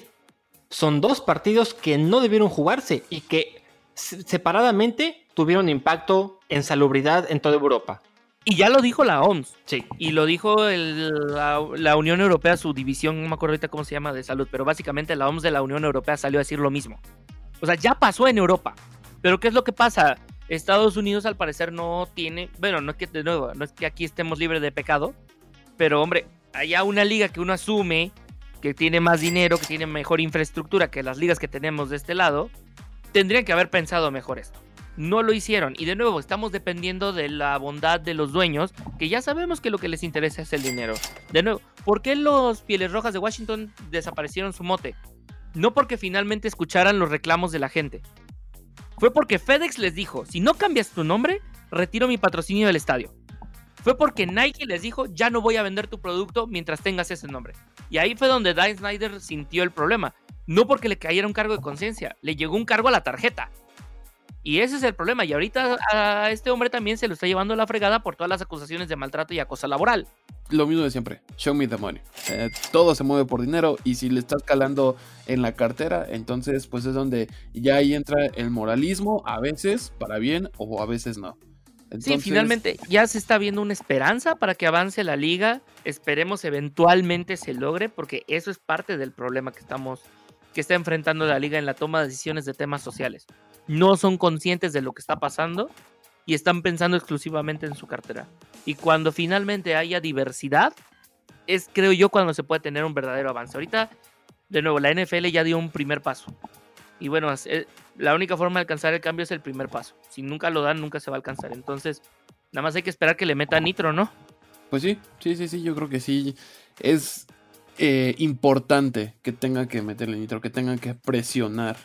son dos partidos que no debieron jugarse y que se- separadamente tuvieron impacto en salubridad en toda Europa. Y ya lo dijo la OMS. Sí. Y lo dijo el- la, la Unión Europea, su división, no me acuerdo ahorita cómo se llama, de salud, pero básicamente la OMS de la Unión Europea salió a decir lo mismo. O sea, ya pasó en Europa. Pero ¿qué es lo que pasa? Estados Unidos al parecer no tiene, bueno, no es que de nuevo, no es que aquí estemos libres de pecado, pero hombre, allá una liga que uno asume que tiene más dinero, que tiene mejor infraestructura que las ligas que tenemos de este lado, tendrían que haber pensado mejor esto. No lo hicieron. Y de nuevo, estamos dependiendo de la bondad de los dueños, que ya sabemos que lo que les interesa es el dinero. De nuevo, ¿por qué los Pieles Rojas de Washington desaparecieron su mote? No porque finalmente escucharan los reclamos de la gente. Fue porque FedEx les dijo, si no cambias tu nombre, retiro mi patrocinio del estadio. Fue porque Nike les dijo, ya no voy a vender tu producto mientras tengas ese nombre. Y ahí fue donde Dan Snyder sintió el problema. No porque le cayera un cargo de conciencia, le llegó un cargo a la tarjeta. Y ese es el problema. Y ahorita a este hombre también se lo está llevando la fregada por todas las acusaciones de maltrato y acoso laboral. Lo mismo de siempre. Show me the money. Eh, todo se mueve por dinero y si le estás calando en la cartera, entonces pues es donde ya ahí entra el moralismo, a veces para bien o a veces no. Sí, finalmente ya se está viendo una esperanza para que avance la liga. Esperemos eventualmente se logre, porque eso es parte del problema que estamos, que está enfrentando la liga en la toma de decisiones de temas sociales. No son conscientes de lo que está pasando y están pensando exclusivamente en su cartera. Y cuando finalmente haya diversidad, es creo yo cuando se puede tener un verdadero avance. Ahorita, de nuevo, la NFL ya dio un primer paso. Y bueno, eh, la única forma de alcanzar el cambio es el primer paso. Si nunca lo dan, nunca se va a alcanzar. Entonces, nada más hay que esperar que le meta nitro, ¿no? Pues sí, sí, sí, sí, yo creo que sí. Es eh, importante que tengan que meterle nitro, que tengan que presionar.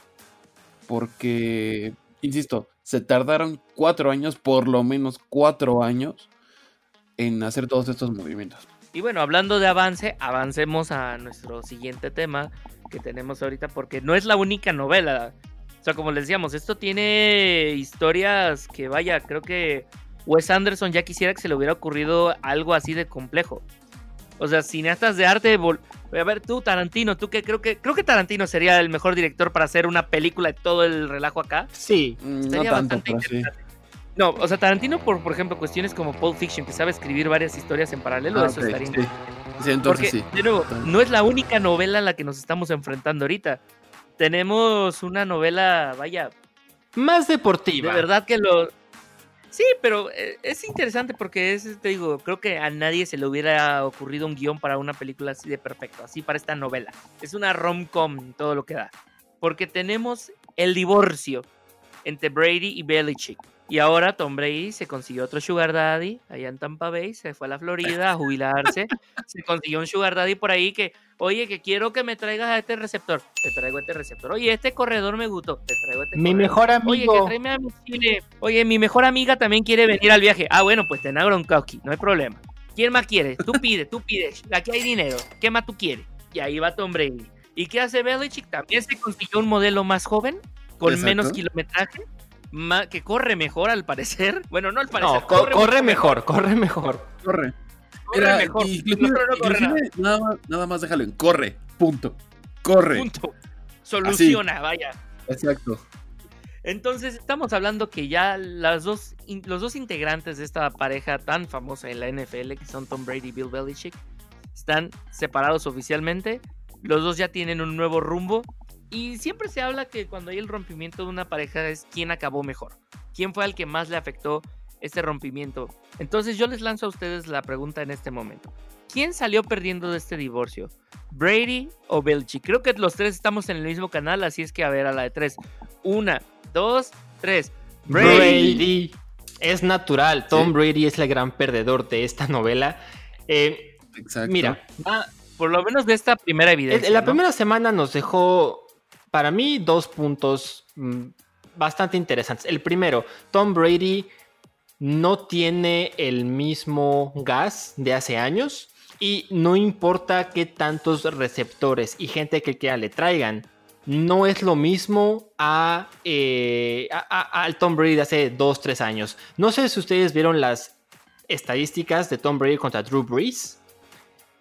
Porque, insisto, se tardaron cuatro años, por lo menos cuatro años, en hacer todos estos movimientos. Y bueno, hablando de avance, avancemos a nuestro siguiente tema que tenemos ahorita, porque no es la única novela. O sea, como les decíamos, esto tiene historias que, vaya, creo que Wes Anderson ya quisiera que se le hubiera ocurrido algo así de complejo. O sea, cineastas de arte. A ver, tú, Tarantino, tú que creo que creo que Tarantino sería el mejor director para hacer una película de todo el relajo acá. Sí. Mm, No Sería tanto, bastante sí. interesante. No, o sea, Tarantino, por, por ejemplo, cuestiones como Pulp Fiction, que sabe escribir varias historias en paralelo, Ah, eso ok, estaría sí. interesante. Sí, entonces Porque, sí. de nuevo, no es la única novela a la que nos estamos enfrentando ahorita. Tenemos una novela, vaya, Más de deportiva. verdad que lo... Sí, pero eh, es interesante porque es, te digo, creo que a nadie se le hubiera ocurrido un guion para una película así de perfecto, así para esta novela. Es una rom-com, todo lo que da. Porque tenemos el divorcio entre Brady y Belichick. Y ahora Tom Brady se consiguió otro Sugar Daddy allá en Tampa Bay, se fue a la Florida a jubilarse. *laughs* se consiguió un Sugar Daddy por ahí que, oye, que quiero que me traigas a este receptor. Te traigo este receptor. Oye, este corredor me gustó. Te traigo este Mi corredor. mejor Oye, que amigo. tráeme a mi chile. Oye, mi mejor amiga también quiere venir al viaje. Ah, bueno, pues ten a Gronkowski, no hay problema. ¿Quién más quiere? Tú pide, tú pides. Aquí hay dinero. ¿Qué más tú quieres? Y ahí va Tom Brady. ¿Y qué hace Belichick? También se consiguió un modelo más joven, con Exacto. menos kilometraje, ma- que corre mejor al parecer. *laughs* Bueno, no al parecer. No, co- corre, mejor, corre mejor. Corre. Corre mejor. inclusive- No, no corre nada. inclusive nada, más, nada más déjalo en corre. Punto. Corre. Punto. Soluciona, vaya. Exacto. Entonces estamos hablando que ya las dos, los dos integrantes de esta pareja tan famosa en la NFL, que son Tom Brady y Bill Belichick, están separados oficialmente. Los dos ya tienen un nuevo rumbo. Y siempre se habla que cuando hay el rompimiento de una pareja es quién acabó mejor. ¿Quién fue al que más le afectó este rompimiento? Entonces yo les lanzo a ustedes la pregunta en este momento. ¿Quién salió perdiendo de este divorcio? ¿Brady o Belichick? Creo que los tres estamos en el mismo canal, así es que a ver a la de tres. Una, dos, tres. Brady. Brady. Es natural. Tom Sí. Brady es el gran perdedor de esta novela. Eh, Exacto. mira, va- Por lo menos de esta primera en evidencia. en la ¿no? primera semana nos dejó para mí, dos puntos mm, bastante interesantes. El primero, Tom Brady no tiene el mismo gas de hace años y no importa qué tantos receptores y gente que quiera le traigan, no es lo mismo a, eh, Tom Brady de hace 2, 3 años. No sé si ustedes vieron las estadísticas de Tom Brady contra Drew Brees.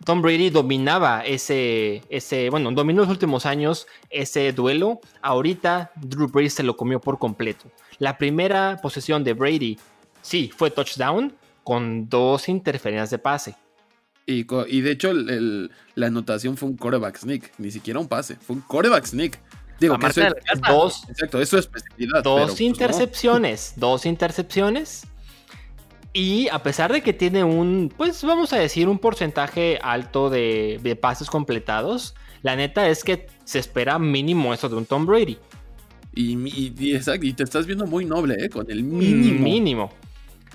Tom Brady dominaba ese, ese, bueno, dominó los últimos años ese duelo. Ahorita Drew Brees se lo comió por completo. La primera posesión de Brady, sí, fue touchdown con dos interferencias de pase. Y, y de hecho, la anotación fue un coreback sneak, ni siquiera un pase, fue un coreback sneak. Digo, que eso es, dos, exacto, eso es especialidad. Dos pues, intercepciones, dos intercepciones. Y a pesar de que tiene un, pues vamos a decir, un porcentaje alto de, pases completados, la neta es que se espera mínimo eso de un Tom Brady. Y, y, y te estás viendo muy noble, ¿eh? Con el mínimo. Mínimo.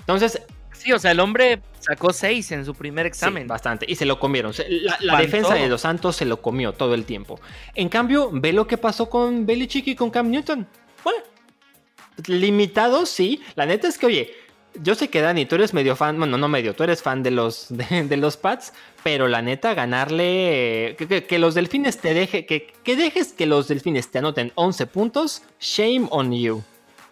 Entonces, Sí, o sea, el hombre sacó seis en su primer examen. bastante. Y se lo comieron. La, defensa de los Santos se lo comió todo el tiempo. En cambio, ve lo que pasó con Belichick y con Cam Newton. Bueno, limitado, sí. La neta es que, oye, yo sé que Dani, tú eres medio fan, bueno, no medio, tú eres fan de los, *laughs* de, los Pats, pero la neta, ganarle, que, los delfines te deje, que, que, dejes que los delfines te anoten 11 puntos, shame on you.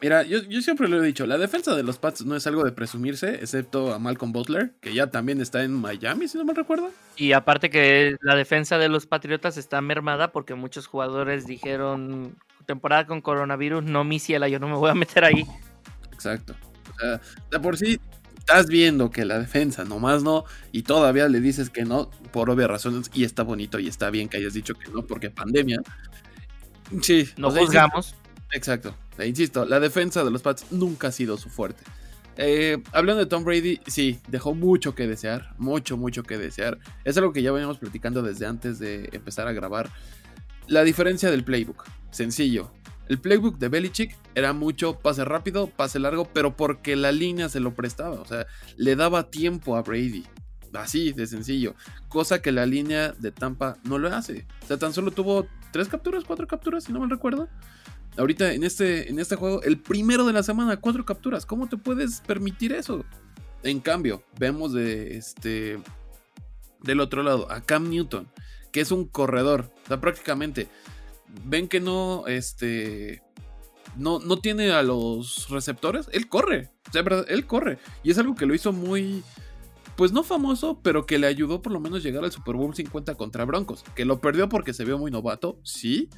Mira, yo, siempre lo he dicho, la defensa de los Pats no es algo de presumirse, excepto a Malcolm Butler, que ya también está en Miami, si no me recuerdo. Y aparte que la defensa de los Patriotas está mermada porque muchos jugadores dijeron, temporada con coronavirus, no mi ciela, yo no me voy a meter ahí. Exacto. Sea, de por sí estás viendo que la defensa nomás no, y todavía le dices que no, por obvias razones, y está bonito y está bien que hayas dicho que no, porque pandemia. Sí. No juzgamos. Exacto. Insisto, la defensa de los Pats nunca ha sido su fuerte. Eh, hablando de Tom Brady, sí, dejó mucho que desear, mucho, mucho que desear. Es algo que ya veníamos platicando desde antes de empezar a grabar. La diferencia del playbook, sencillo. El playbook de Belichick era mucho pase rápido, pase largo, pero porque la línea se lo prestaba, o sea, le daba tiempo a Brady. Así de sencillo. Cosa que la línea de Tampa no lo hace. O sea, tan solo tuvo tres capturas, cuatro capturas, si no me recuerdo. Ahorita en este, en este juego, el primero de la semana, cuatro capturas. ¿Cómo te puedes permitir eso? En cambio, vemos de este. Del otro lado, a Cam Newton, que es un corredor. O sea, prácticamente. Ven que no. Este. No, no tiene a los receptores. Él corre. O sea, verdad, él corre. Y es algo que lo hizo muy. Pues no famoso, pero que le ayudó por lo menos llegar al Super Bowl 50 contra Broncos. Que lo perdió porque se vio muy novato, sí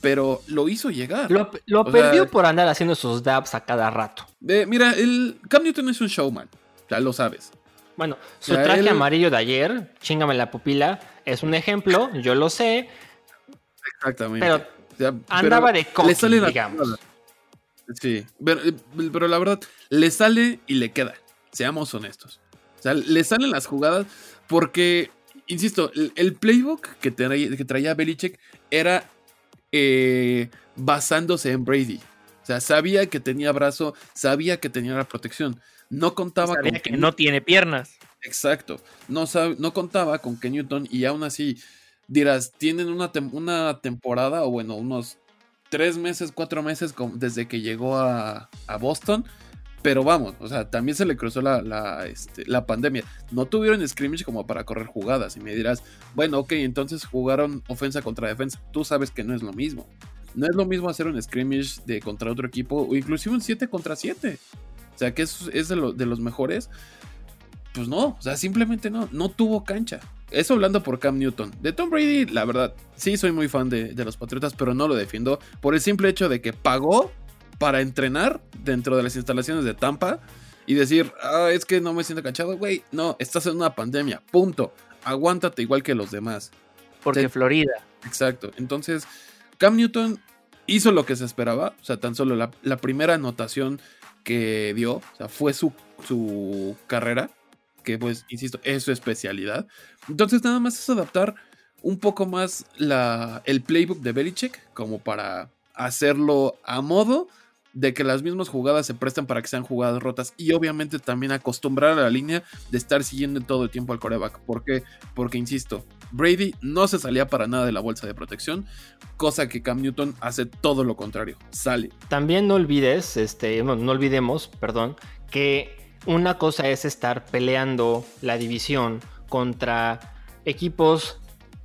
pero lo hizo llegar. Lo, perdió por andar haciendo sus dabs a cada rato. mira, el Cam Newton es un showman, ya lo sabes. Bueno, su traje amarillo de ayer, chingame la pupila, es un ejemplo, yo lo sé. Exactamente. Pero andaba de cocky, digamos. sí, eh, pero, la verdad, le sale y le queda. Seamos honestos. O sea, le salen las jugadas porque, insisto, el, playbook que traía, que traía Belichick era eh, basándose en Brady. O sea, sabía que tenía brazo, sabía que tenía la protección. No contaba con que, no tiene piernas. Exacto. No, no contaba con que Newton y aún así dirás, tienen una, una temporada o bueno, unos tres meses, cuatro meses desde que llegó a, Boston pero vamos, o sea, también se le cruzó la, este, la, pandemia. No tuvieron scrimmage como para correr jugadas. Y me dirás, bueno, ok, entonces jugaron ofensa contra defensa. Tú sabes que no es lo mismo. No es lo mismo hacer un scrimmage de contra otro equipo o inclusive un 7 contra 7. O sea, que es, es de, de, los mejores. Pues no, o sea, simplemente no, no tuvo cancha. Eso hablando por Cam Newton. De Tom Brady, la verdad, sí soy muy fan de, de los Patriotas, pero no lo defiendo por el simple hecho de que pagó para entrenar dentro de las instalaciones de Tampa y decir, ah, es que no me siento canchado, güey. No, estás en una pandemia, punto. Aguántate igual que los demás. Porque Florida. Exacto. Entonces, Cam Newton hizo lo que se esperaba. O sea, tan solo la, primera anotación que dio, o sea, fue su, su carrera, que pues, insisto, es su especialidad. Entonces, nada más es adaptar un poco más la, el playbook de Belichick como para hacerlo a modo de que las mismas jugadas se prestan para que sean jugadas rotas y obviamente también acostumbrar a la línea de estar siguiendo todo el tiempo al coreback. ¿Por qué? Porque, insisto, Brady no se salía para nada de la bolsa de protección, cosa que Cam Newton hace todo lo contrario, sale. También no olvides, este, no, no olvidemos, perdón, que una cosa es estar peleando la división contra equipos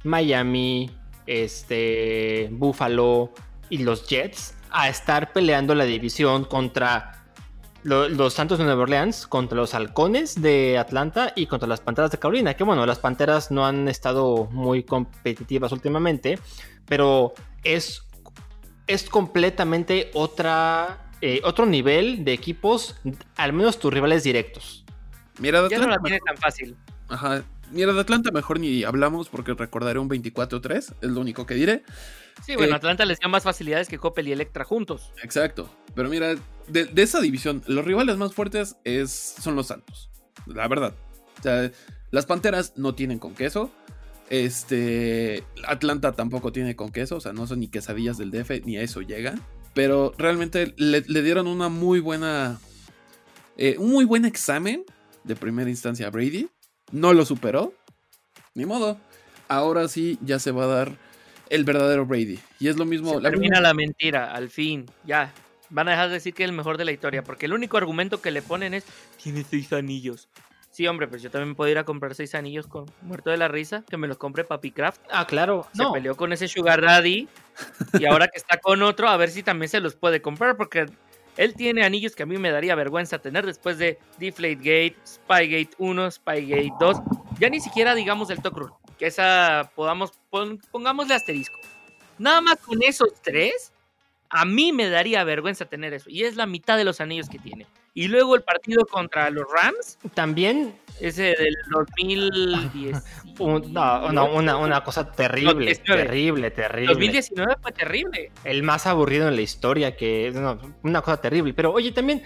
Miami, este, Buffalo y los Jets a estar peleando la división contra lo- los Santos de Nueva Orleans, contra los Halcones de Atlanta y contra las Panteras de Carolina. Que bueno, las Panteras no han estado muy competitivas últimamente, pero es, es completamente otra, eh, otro nivel de equipos, al menos tus rivales directos. Mira, de Ya no Atlanta, la tiene tan fácil. ajá, mira, de Atlanta mejor ni hablamos porque recordaré un 24-3, es lo único que diré. Sí, bueno, Eh, Atlanta les dio más facilidades que Coppel y Electra juntos. Exacto. Pero mira, de, de esa división, los rivales más fuertes es, son los Santos. La verdad. O sea, las Panteras no tienen con queso. Este. Atlanta tampoco tiene con queso. O sea, no son ni quesadillas del DF, ni a eso llegan. Pero realmente le, le dieron una muy buena. eh, un muy buen examen de primera instancia a Brady. No lo superó. Ni modo. Ahora sí ya se va a dar el verdadero Brady. Y es lo mismo. Se la termina misma- la mentira, al fin, ya. Van a dejar de decir que es el mejor de la historia, porque el único argumento que le ponen es, tiene seis anillos. Sí, hombre, pues yo también puedo ir a comprar seis anillos con muerto de la risa, que me los compre Papi Craft. Ah, claro. Se No, peleó con ese Sugar Daddy y ahora que está con otro, a ver si también se los puede comprar, porque él tiene anillos que a mí me daría vergüenza tener después de Deflategate, Spygate 1, Spygate 2. Ya ni siquiera digamos el Talk Rule, que esa podamos, pon- pongámosle asterisco. Nada más con esos tres, a mí me daría vergüenza tener eso. Y es la mitad de los anillos que tiene. Y luego el partido contra los Rams, también ese del 2010. *laughs* un- no, no, una, una cosa terrible, 19. terrible, terrible. 2019 fue terrible. el más aburrido en la historia, que no, una cosa terrible. Pero oye, también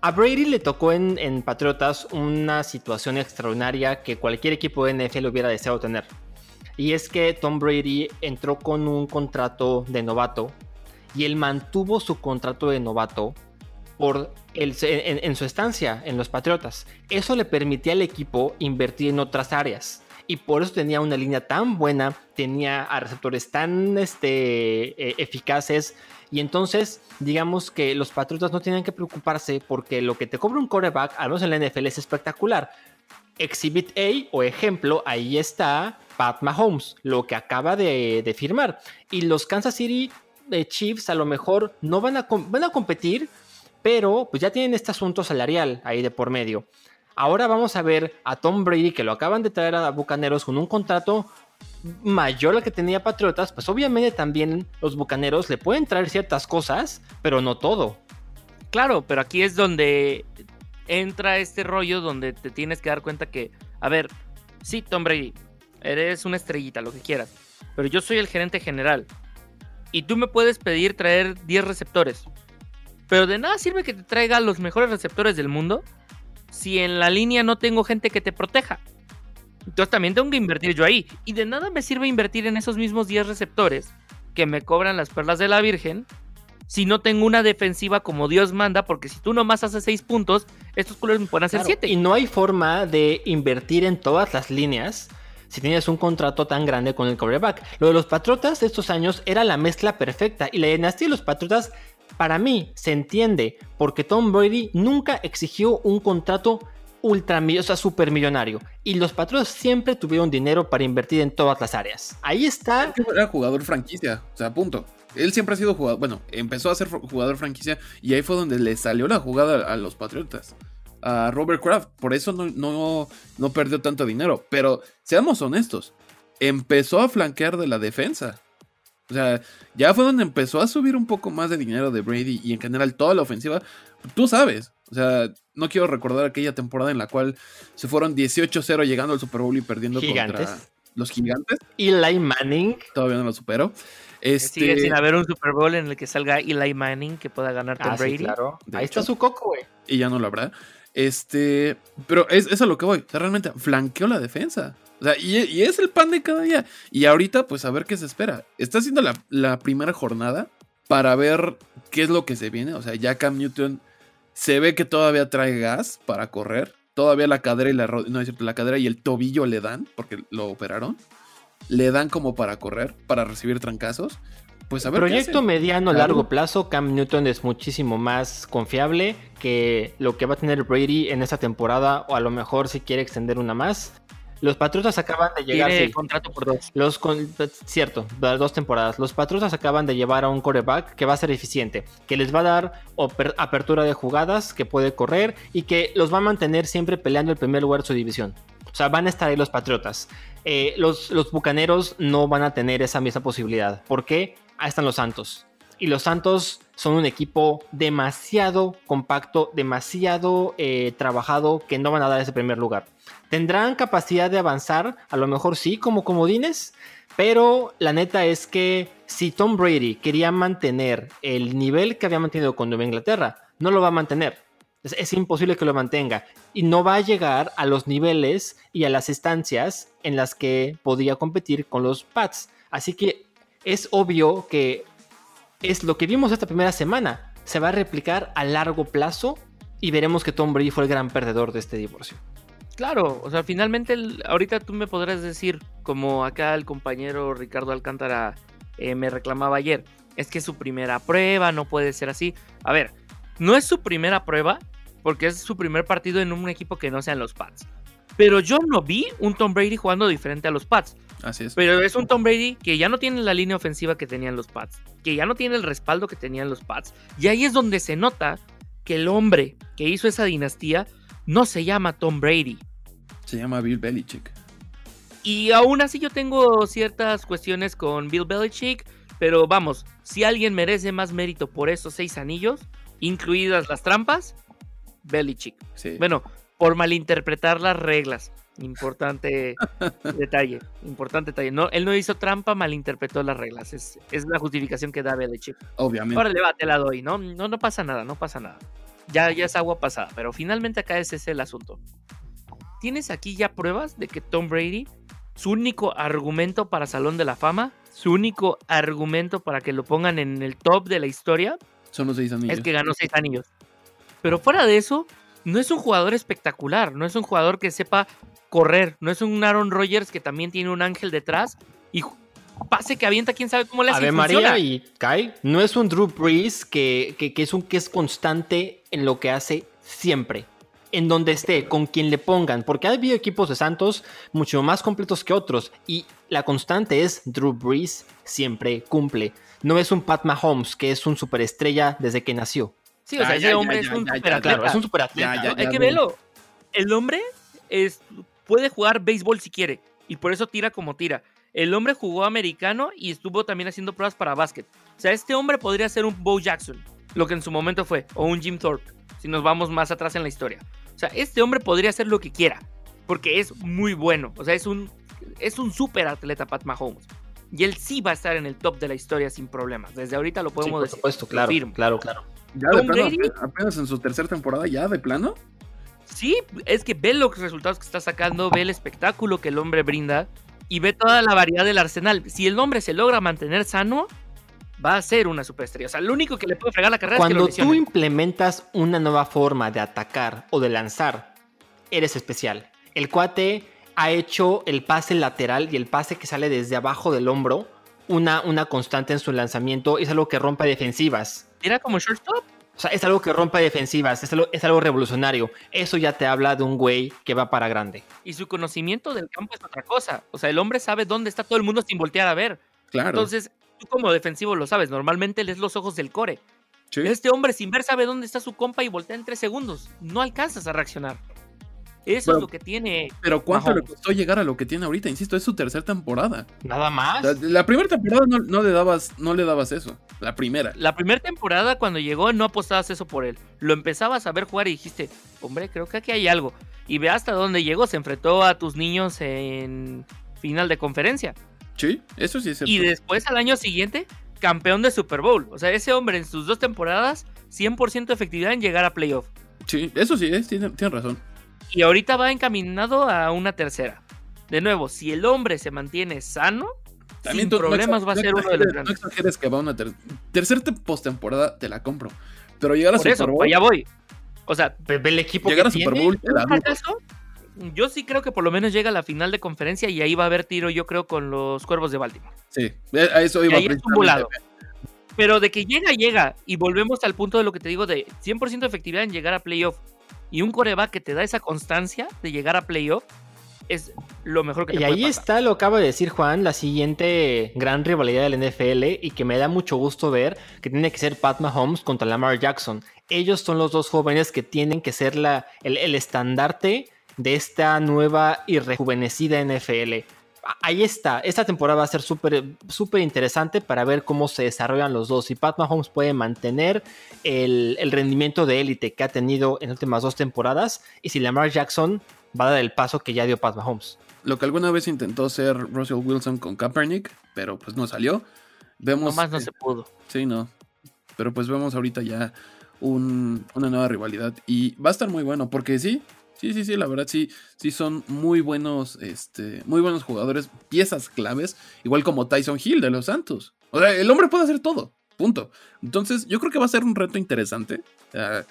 a Brady le tocó en, en Patriotas una situación extraordinaria que cualquier equipo de NFL hubiera deseado tener. Y es que Tom Brady entró con un contrato de novato y él mantuvo su contrato de novato por el, en, su estancia en los Patriotas. Eso le permitía al equipo invertir en otras áreas. Y por eso tenía una línea tan buena, tenía a receptores tan este, eh, eficaces. Y entonces, digamos que los Patriotas no tienen que preocuparse porque lo que te cobra un quarterback, al menos en la NFL, es espectacular. Exhibit A o ejemplo, ahí está Pat Mahomes, lo que acaba de, de firmar. Y los Kansas City eh, Chiefs a lo mejor no van a, van a competir, pero pues ya tienen este asunto salarial ahí de por medio. Ahora vamos a ver a Tom Brady que lo acaban de traer a Bucaneros con un contrato mayor al que tenía Patriotas, pues obviamente también los Bucaneros le pueden traer ciertas cosas, pero no todo. Claro, pero aquí es donde entra este rollo donde te tienes que dar cuenta que, a ver, sí, Tom Brady, eres una estrellita, lo que quieras, pero yo soy el gerente general y tú me puedes pedir traer 10 receptores, pero de nada sirve que te traiga los mejores receptores del mundo si en la línea no tengo gente que te proteja. Entonces también tengo que invertir yo ahí. Y de nada me sirve invertir en esos mismos 10 receptores que me cobran las perlas de la Virgen si no tengo una defensiva como Dios manda, porque si tú nomás haces 6 puntos, estos culeros me pueden hacer Claro, 7. Y no hay forma de invertir en todas las líneas si tienes un contrato tan grande con el quarterback. Lo de los Patriotas de estos años era la mezcla perfecta y la dinastía de los Patriotas para mí se entiende porque Tom Brady nunca exigió un contrato ultra, o sea, supermillonario y los Patriotas siempre tuvieron dinero para invertir en todas las áreas. Ahí está. Era jugador franquicia, o sea, punto. Él siempre ha sido jugador, bueno, empezó a ser jugador franquicia y ahí fue donde le salió la jugada a los Patriotas. A Robert Kraft, por eso no, no, no perdió tanto dinero. Pero seamos honestos, empezó a flanquear de la defensa. O sea, ya fue donde empezó a subir un poco más de dinero de Brady y en general toda la ofensiva. Tú sabes, o sea, no quiero recordar aquella temporada en la cual se fueron 18-0 llegando al Super Bowl y perdiendo Gigantes. contra los gigantes. Eli Manning. Todavía no lo supero. Sigue Este, sin haber un Super Bowl en el que salga Eli Manning que pueda ganar Tom Ah, sí, Brady. claro. De Ahí hecho. está su coco, güey. y ya no lo habrá. Este, pero es, es a lo que voy. O sea, realmente flanqueó la defensa. O sea, y, y es el pan de cada día. Y ahorita, pues a ver qué se espera. Está haciendo la, la primera jornada. para ver qué es lo que se viene. O sea, ya Cam Newton se ve que todavía trae gas para correr. Todavía la cadera y la no es cierto, la cadera y el tobillo le dan, porque lo operaron. Le dan como para correr, para recibir trancazos. Pues a ver. Proyecto mediano Claro. largo plazo, Cam Newton es muchísimo más confiable que lo que va a tener Brady en esta temporada, o a lo mejor si quiere extender una más. Los Patriotas acaban de llegar. Tiene sí. contrato por dos. Los con- cierto, dos temporadas. Los Patriotas acaban de llevar a un coreback que va a ser eficiente, que les va a dar apertura de jugadas, que puede correr y que los va a mantener siempre peleando el primer lugar de su división. O sea, van a estar ahí los Patriotas. Eh, los, los Bucaneros no van a tener esa misma posibilidad. ¿Por qué? Ahí están los Santos. Y los Santos son un equipo demasiado compacto, demasiado eh, trabajado, que no van a dar ese primer lugar. ¿Tendrán capacidad de avanzar? A lo mejor sí, como comodines. Pero la neta es que si Tom Brady quería mantener el nivel que había mantenido con Nueva Inglaterra, no lo va a mantener. Es, es imposible que lo mantenga. Y no va a llegar a los niveles y a las estancias en las que podía competir con los Pats. Así que es obvio que es lo que vimos esta primera semana. Se va a replicar a largo plazo y veremos que Tom Brady fue el gran perdedor de este divorcio. Claro, o sea, finalmente el- ahorita tú me podrás decir, como acá el compañero Ricardo Alcántara eh, me reclamaba ayer, es que es su primera prueba, no puede ser así. A ver, no es su primera prueba, porque es su primer partido en un equipo que no sean los Pats. Pero yo no vi un Tom Brady jugando diferente a los Pats. Así es. Pero es un Tom Brady que ya no tiene la línea ofensiva que tenían los Pats, que ya no tiene el respaldo que tenían los Pats. Y ahí es donde se nota que el hombre que hizo esa dinastía no se llama Tom Brady. Se llama Bill Belichick. Y aún así yo tengo ciertas cuestiones con Bill Belichick, pero vamos, si alguien merece más mérito por esos seis anillos, incluidas las trampas, Belichick. Sí. Bueno, por malinterpretar las reglas. Importante *laughs* detalle, importante detalle. No, él no hizo trampa, malinterpretó las reglas. Es, es la justificación que da Belichick. obviamente. Órale, va, te la doy, ¿no? No, no pasa nada, no pasa nada. Ya, ya es agua pasada, pero finalmente acá ese es el asunto. ¿Tienes aquí ya pruebas de que Tom Brady, su único argumento para Salón de la Fama, su único argumento para que lo pongan en el top de la historia, Son los seis anillos. es que ganó seis anillos. Pero fuera de eso, no es un jugador espectacular, no es un jugador que sepa correr, no es un Aaron Rodgers que también tiene un ángel detrás y pase que avienta, quién sabe cómo le hace. Ave y María y Kai. No es un Drew Brees que, que- que es un que es constante en lo que hace siempre. En donde esté, con quien le pongan. Porque ha habido equipos de Santos mucho más completos que otros. Y la constante es Drew Brees siempre cumple. No es un Pat Mahomes, que es un superestrella desde que nació. Sí, o sea, Ya, ese hombre ya, es un superatleta. Claro, es un superatleta. Ya, ya, No, hay que verlo. El hombre es, puede jugar béisbol si quiere. Y por eso tira como tira. El hombre jugó americano y estuvo también haciendo pruebas para básquet. O sea, este hombre podría ser un Bo Jackson. Lo que en su momento fue. O un Jim Thorpe. Si nos vamos más atrás en la historia. O sea, este hombre podría hacer lo que quiera. Porque es muy bueno. O sea, es un, es un super atleta Pat Mahomes. Y él sí va a estar en el top de la historia sin problemas. Desde ahorita lo Sí, podemos por decir. supuesto, claro, claro, claro. Ya de plano, Brady. apenas en su tercera temporada, ya de plano. Sí, es que ve los resultados que está sacando, ve el espectáculo que el hombre brinda y ve toda la variedad del arsenal. Si el hombre se logra mantener sano, va a ser una superestrella. O sea, lo único que le puede fregar la carrera es que Cuando lo tú implementas una nueva forma de atacar o de lanzar, eres especial. El cuate ha hecho el pase lateral y el pase que sale desde abajo del hombro una, una constante en su lanzamiento. Es algo que rompe defensivas. Tira como shortstop. O sea, es algo que rompe defensivas. Es algo, es algo revolucionario. Eso ya te habla de un güey que va para grande. Y su conocimiento del campo es otra cosa. O sea, el hombre sabe dónde está todo el mundo sin voltear a ver. Claro. Entonces, tú como defensivo lo sabes. Normalmente lees los ojos del core. Sí. Este hombre sin ver sabe dónde está su compa y voltea en tres segundos. No alcanzas a reaccionar. Eso Bueno, es lo que tiene. Pero ¿cuánto le costó llegar a lo que tiene ahorita? Insisto, es su tercera temporada. Nada más. La, la primera temporada no, no le dabas, no le dabas eso. La primera. La primera temporada, cuando llegó, no apostabas eso por él. Lo empezabas a ver jugar y dijiste, hombre, creo que aquí hay algo. Y ve hasta dónde llegó. Se enfrentó a tus niños en final de conferencia. Sí, eso sí es cierto. Y después, al año siguiente, campeón de Super Bowl. O sea, ese hombre en sus dos temporadas, 100% efectividad en llegar a playoff. Sí, eso sí es, tiene, tiene razón. Y ahorita va encaminado a una tercera. De nuevo, si el hombre se mantiene sano, sin tú- no problemas va a no ser uno de los exageres- No grandes. exageres que va a una ter- tercer te- postemporada, te la compro. Pero llegar a Por eso, Super Bowl, allá voy. O sea, Ve, el equipo llegar que a Super. Bowl, te la fracaso, yo sí creo que por lo menos llega a la final de conferencia y ahí va a haber tiro, yo creo, con los cuervos de Baltimore. Sí, a eso Y iba ahí es un precisamente. volado. Pero de que llega, llega. Y volvemos al punto de lo que te digo de 100% de efectividad en llegar a playoff. Y un coreback que te da esa constancia de llegar a playoff es lo mejor que te Y puede ahí pasar. está, lo acaba de decir Juan, la siguiente gran rivalidad del NFL y que me da mucho gusto ver que tiene que ser Pat Mahomes contra Lamar Jackson. Ellos son los dos jóvenes que tienen que ser la, el, el estandarte de esta nueva y rejuvenecida NFL. Ahí está, esta temporada va a ser súper súper interesante para ver cómo se desarrollan los dos. Si Pat Mahomes puede mantener el, el rendimiento de élite que ha tenido en las últimas dos temporadas y si Lamar Jackson va a dar el paso que ya dio Pat Mahomes. Lo que alguna vez intentó ser Russell Wilson con Kaepernick, pero pues no salió. Vemos. Nomás no eh, se pudo. Sí, no. Pero pues vemos ahorita ya un- una nueva rivalidad. Y va a estar muy bueno, porque sí, sí, sí, sí, la verdad sí, sí son muy buenos, este, muy buenos jugadores, piezas claves, igual como Tyson Hill de los Santos. O sea, el hombre puede hacer todo. Punto. Entonces, yo creo que va a ser un reto interesante. Ah,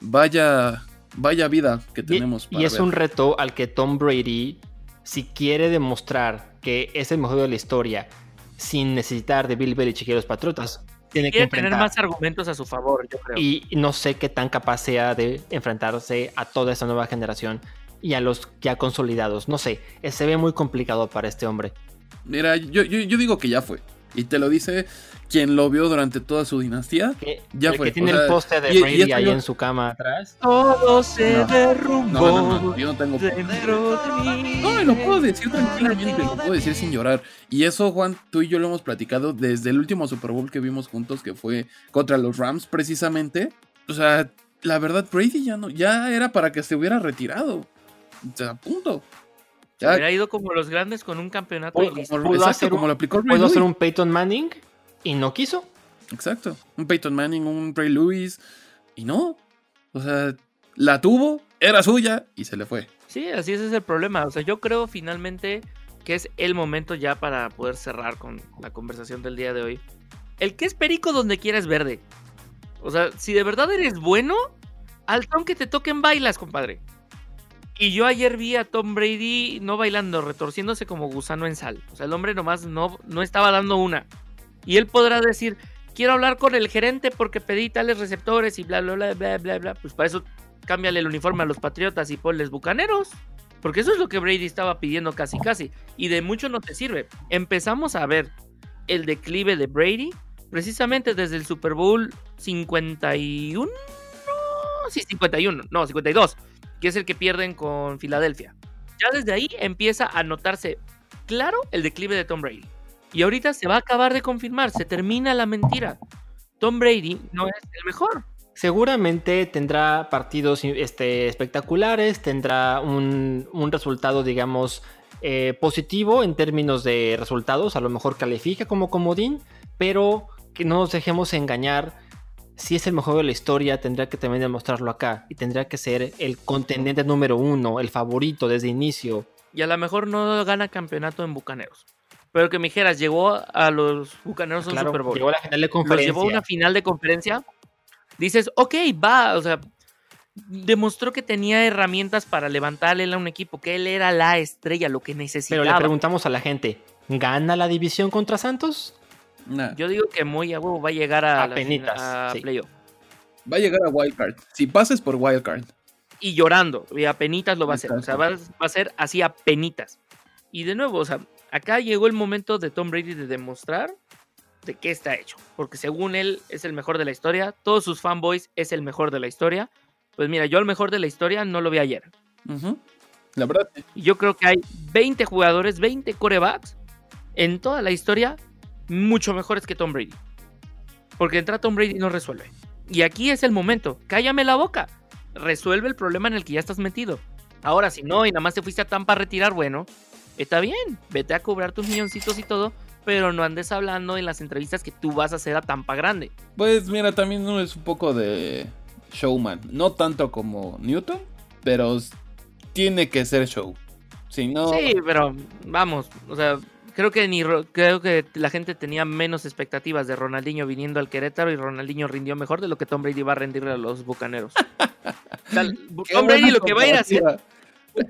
vaya, vaya vida que Y- tenemos. Y, para es ver. un reto al que Tom Brady, si quiere demostrar que es el mejor de la historia, sin necesitar de Bill Belichick y los Patriotas, tiene que tener más argumentos a su favor, yo creo. Y no sé qué tan capaz sea de enfrentarse a toda esta nueva generación y a los ya consolidados. No sé, se ve muy complicado para este hombre. Mira, yo, yo, yo digo que ya fue. Y te lo dice quien lo vio durante toda su dinastía. Que, Ya el fue, que tiene o sea, el poste de y- Brady este ahí en su cama atrás. Todo se No. derrumbó No, no, no, yo no tengo. dentro de mí. No, y lo puedo decir tranquilamente, lo puedo decir sin llorar. Y eso, Juan, tú y yo lo hemos platicado desde el último Super Bowl que vimos juntos, que fue contra los Rams, precisamente. O sea, la verdad, Brady ya no, ya era para que se hubiera retirado. O sea, punto. Se hubiera ido como los grandes con un campeonato y como, exacto, lo aplicó Ray Puedo hacer un Peyton Manning y no quiso. Exacto. Un Peyton Manning, un Ray Lewis. Y no. O sea, la tuvo, era suya y se le fue. Sí, así ese es el problema. O sea, yo creo finalmente que es el momento ya para poder cerrar con la conversación del día de hoy. El que es perico donde quiera es verde. O sea, si de verdad eres bueno, al Tom que te toquen bailas, compadre. Y yo ayer vi a Tom Brady no bailando, retorciéndose como gusano en sal. O sea, el hombre nomás no, no estaba dando una. Y él podrá decir, quiero hablar con el gerente porque pedí tales receptores y bla, bla, bla, bla, bla, bla. Pues para eso cámbiale el uniforme a los Patriotas y ponles Bucaneros. Porque eso es lo que Brady estaba pidiendo casi casi. Y de mucho no te sirve. Empezamos a ver el declive de Brady precisamente desde el Super Bowl 51. Sí, 51. No, 52. Es el que pierden con Filadelfia. Ya desde ahí empieza a notarse claro el declive de Tom Brady. Y ahorita se va a acabar de confirmar. Se termina la mentira. Tom Brady no es el mejor. Seguramente tendrá partidos este, espectaculares, tendrá un, un resultado, digamos, eh, positivo en términos de resultados, a lo mejor califica como comodín, pero que no nos dejemos engañar. Si es el mejor de la historia, tendrá que también demostrarlo acá y tendrá que ser el contendiente número uno, el favorito desde inicio. Y a lo mejor no gana campeonato en Bucaneros. Pero que me dijeras, llegó a los Bucaneros a un Claro, Super Bowl. llegó a la final de los conferencia. llevó a una final de conferencia, dices, ok, va, o sea, demostró que tenía herramientas para levantarle a un equipo, que él era la estrella, lo que Pero necesitaba. le preguntamos a la gente, ¿gana la división contra Santos? Nah. Yo digo que muy a huevo va a llegar a, la Apenitas, fina- a sí. playoff. Va a llegar a Wildcard. Si pases por Wildcard. Y llorando, y a penitas lo va a hacer. O sea, va, va a ser así a penitas. Y de nuevo, o sea, acá llegó el momento de Tom Brady de demostrar de qué está hecho. Porque según él es el mejor de la historia, todos sus fanboys es el mejor de la historia. Pues mira, yo el mejor de la historia no lo vi ayer. Ujú. La verdad, yo creo que hay 20 jugadores, 20 corebacks en toda la historia mucho mejores que Tom Brady. Porque entra Tom Brady y no resuelve. Y aquí es el momento. Cállame la boca. Resuelve el problema en el que ya estás metido. Ahora, si no y nada más te fuiste a Tampa a retirar, bueno, está bien. Vete a cobrar tus milloncitos y todo. Pero no andes hablando en las entrevistas que tú vas a hacer a Tampa Grande. Pues mira, también es un poco de showman. No tanto como Newton, pero tiene que ser show. Si no, Sí, pero vamos. O sea, Creo que ni creo que la gente tenía menos expectativas de Ronaldinho viniendo al Querétaro y Ronaldinho rindió mejor de lo que Tom Brady va a rendirle a los Bucaneros. *laughs* O sea, Qué Tom Brady lo que va a ir a hacer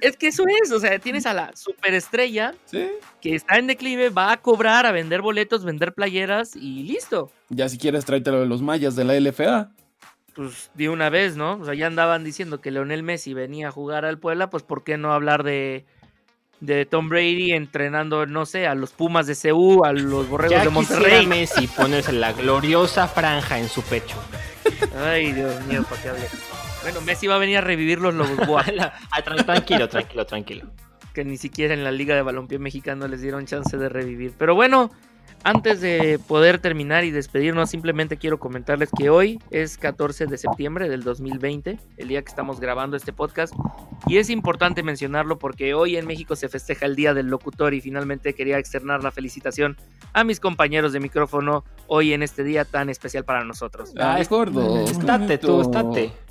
es que eso es, o sea, tienes a la superestrella Sí. que está en declive, va a cobrar, a vender boletos, vender playeras y listo. Ya si quieres tráetelo de los mayas de la LFA. Pues de una vez, ¿no? O sea, ya andaban diciendo que Leonel Messi venía a jugar al Puebla, pues ¿por qué no hablar de, de Tom Brady entrenando, no sé, a los Pumas de CU, a los Borregos Ya de Monterrey? Messi ponerse la gloriosa franja en su pecho. Ay, Dios mío, ¿para qué hablé? Bueno, Messi va a venir a revivir los Lobos Buap, *laughs* tranquilo, tranquilo, tranquilo. que ni siquiera en la Liga de Balompié Mexicano les dieron chance de revivir. Pero bueno, antes de poder terminar y despedirnos, simplemente quiero comentarles que hoy es 14 de septiembre del 2020, el día que estamos grabando este podcast. Y es importante mencionarlo porque hoy en México se festeja el Día del Locutor y finalmente quería externar la felicitación a mis compañeros de micrófono hoy en este día tan especial para nosotros. Ah, es- gordo. Estate tú, estate. *laughs*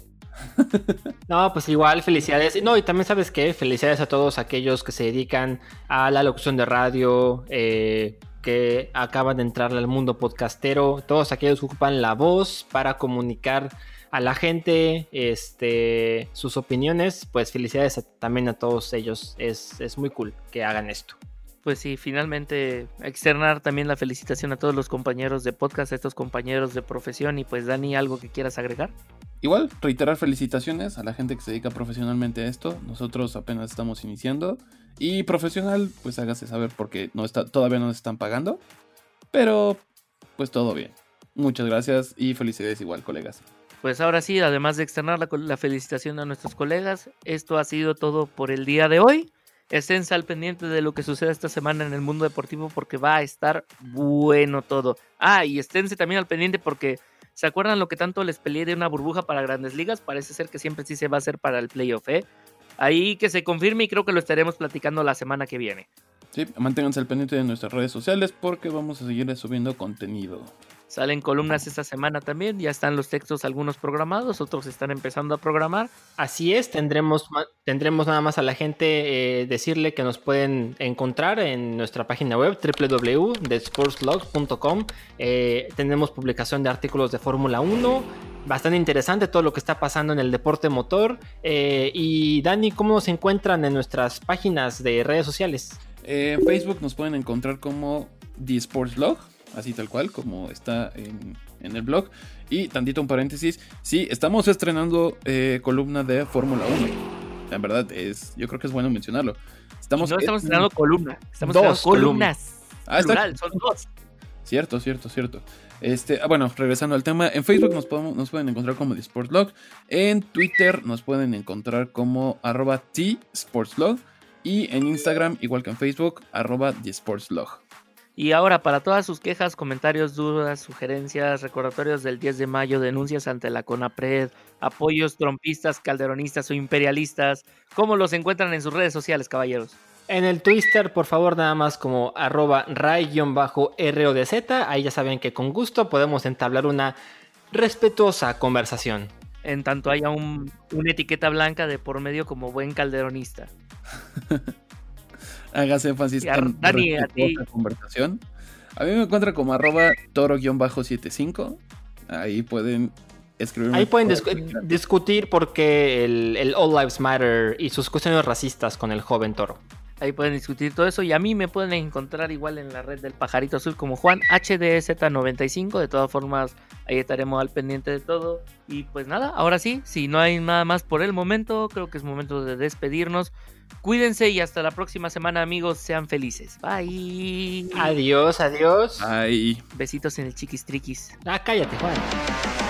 No, pues igual, felicidades. No, y también sabes qué, felicidades a todos aquellos que se dedican a la locución de radio, eh, que acaban de entrar al mundo podcastero, todos aquellos que ocupan la voz para comunicar a la gente este, sus opiniones, pues felicidades a- también a todos ellos. Es, es muy cool que hagan esto. Pues sí, finalmente externar también la felicitación a todos los compañeros de podcast, a estos compañeros de profesión y pues Dani, ¿algo que quieras agregar? Igual, reiterar felicitaciones a la gente que se dedica profesionalmente a esto. Nosotros apenas estamos iniciando. Y profesional, pues hágase saber porque no está, todavía no nos están pagando. Pero, pues todo bien. Muchas gracias y felicidades igual, colegas. Pues ahora sí, además de externar la, felicitación a nuestros colegas, esto ha sido todo por el día de hoy. Esténse al pendiente de lo que suceda esta semana en el mundo deportivo porque va a estar bueno todo. Ah, y esténse también al pendiente porque ¿se acuerdan lo que tanto les peleé de una burbuja para grandes ligas? Parece ser que siempre sí se va a hacer para el playoff, ¿eh? Ahí que se confirme y creo que lo estaremos platicando la semana que viene. Sí, manténganse al pendiente de nuestras redes sociales porque vamos a seguir subiendo contenido. Salen columnas esta semana también, ya están los textos algunos programados, otros están empezando a programar. Así es, tendremos, tendremos nada más a la gente eh, decirle que nos pueden encontrar en nuestra página web www.thesportslog.com. Eh, tenemos publicación de artículos de Fórmula 1, bastante interesante todo lo que está pasando en el deporte motor. Eh, y Dani, ¿cómo se encuentran en nuestras páginas de redes sociales? Eh, En Facebook nos pueden encontrar como The Sports Blog, así tal cual, como está en, en el blog. Y tantito un paréntesis, sí, estamos estrenando eh, columna de Fórmula 1. En verdad, es, yo creo que es bueno mencionarlo. Estamos, no estamos estrenando columna, estamos Dos estrenando columnas. Ah, está- son dos. Cierto, cierto, cierto. Este, ah, bueno, regresando al tema, en Facebook nos, podemos- nos pueden encontrar como The Sports. En Twitter nos pueden encontrar como arroba T Sports. Y en Instagram, igual que en Facebook, arroba The Sports Blog. Y ahora, para todas sus quejas, comentarios, dudas, sugerencias, recordatorios del 10 de mayo, denuncias ante la CONAPRED, apoyos trompistas, calderonistas o imperialistas, ¿cómo los encuentran en sus redes sociales, caballeros? En el Twitter, por favor, nada más como arroba ray-rodz. Ahí ya saben que con gusto podemos entablar una respetuosa conversación. En tanto haya un, una etiqueta blanca de por medio como buen calderonista. *laughs* Hágase énfasis en Dani, a respetuosa ti. conversación. A mí me encuentra como arroba toro-75. Ahí pueden escribirme. Ahí pueden discu- discutir por qué el, el All Lives Matter y sus cuestiones racistas con el joven toro. Ahí pueden discutir todo eso y a mí me pueden encontrar igual en la red del pajarito azul como Juan HDZ95. De todas formas, ahí estaremos al pendiente de todo. Y pues nada, ahora sí, si no hay nada más por el momento, creo que es momento de despedirnos. Cuídense y hasta la próxima semana, amigos. Sean felices. Bye. Adiós, adiós. Ay. Besitos en el chiquis triquis. Ah, cállate, Juan.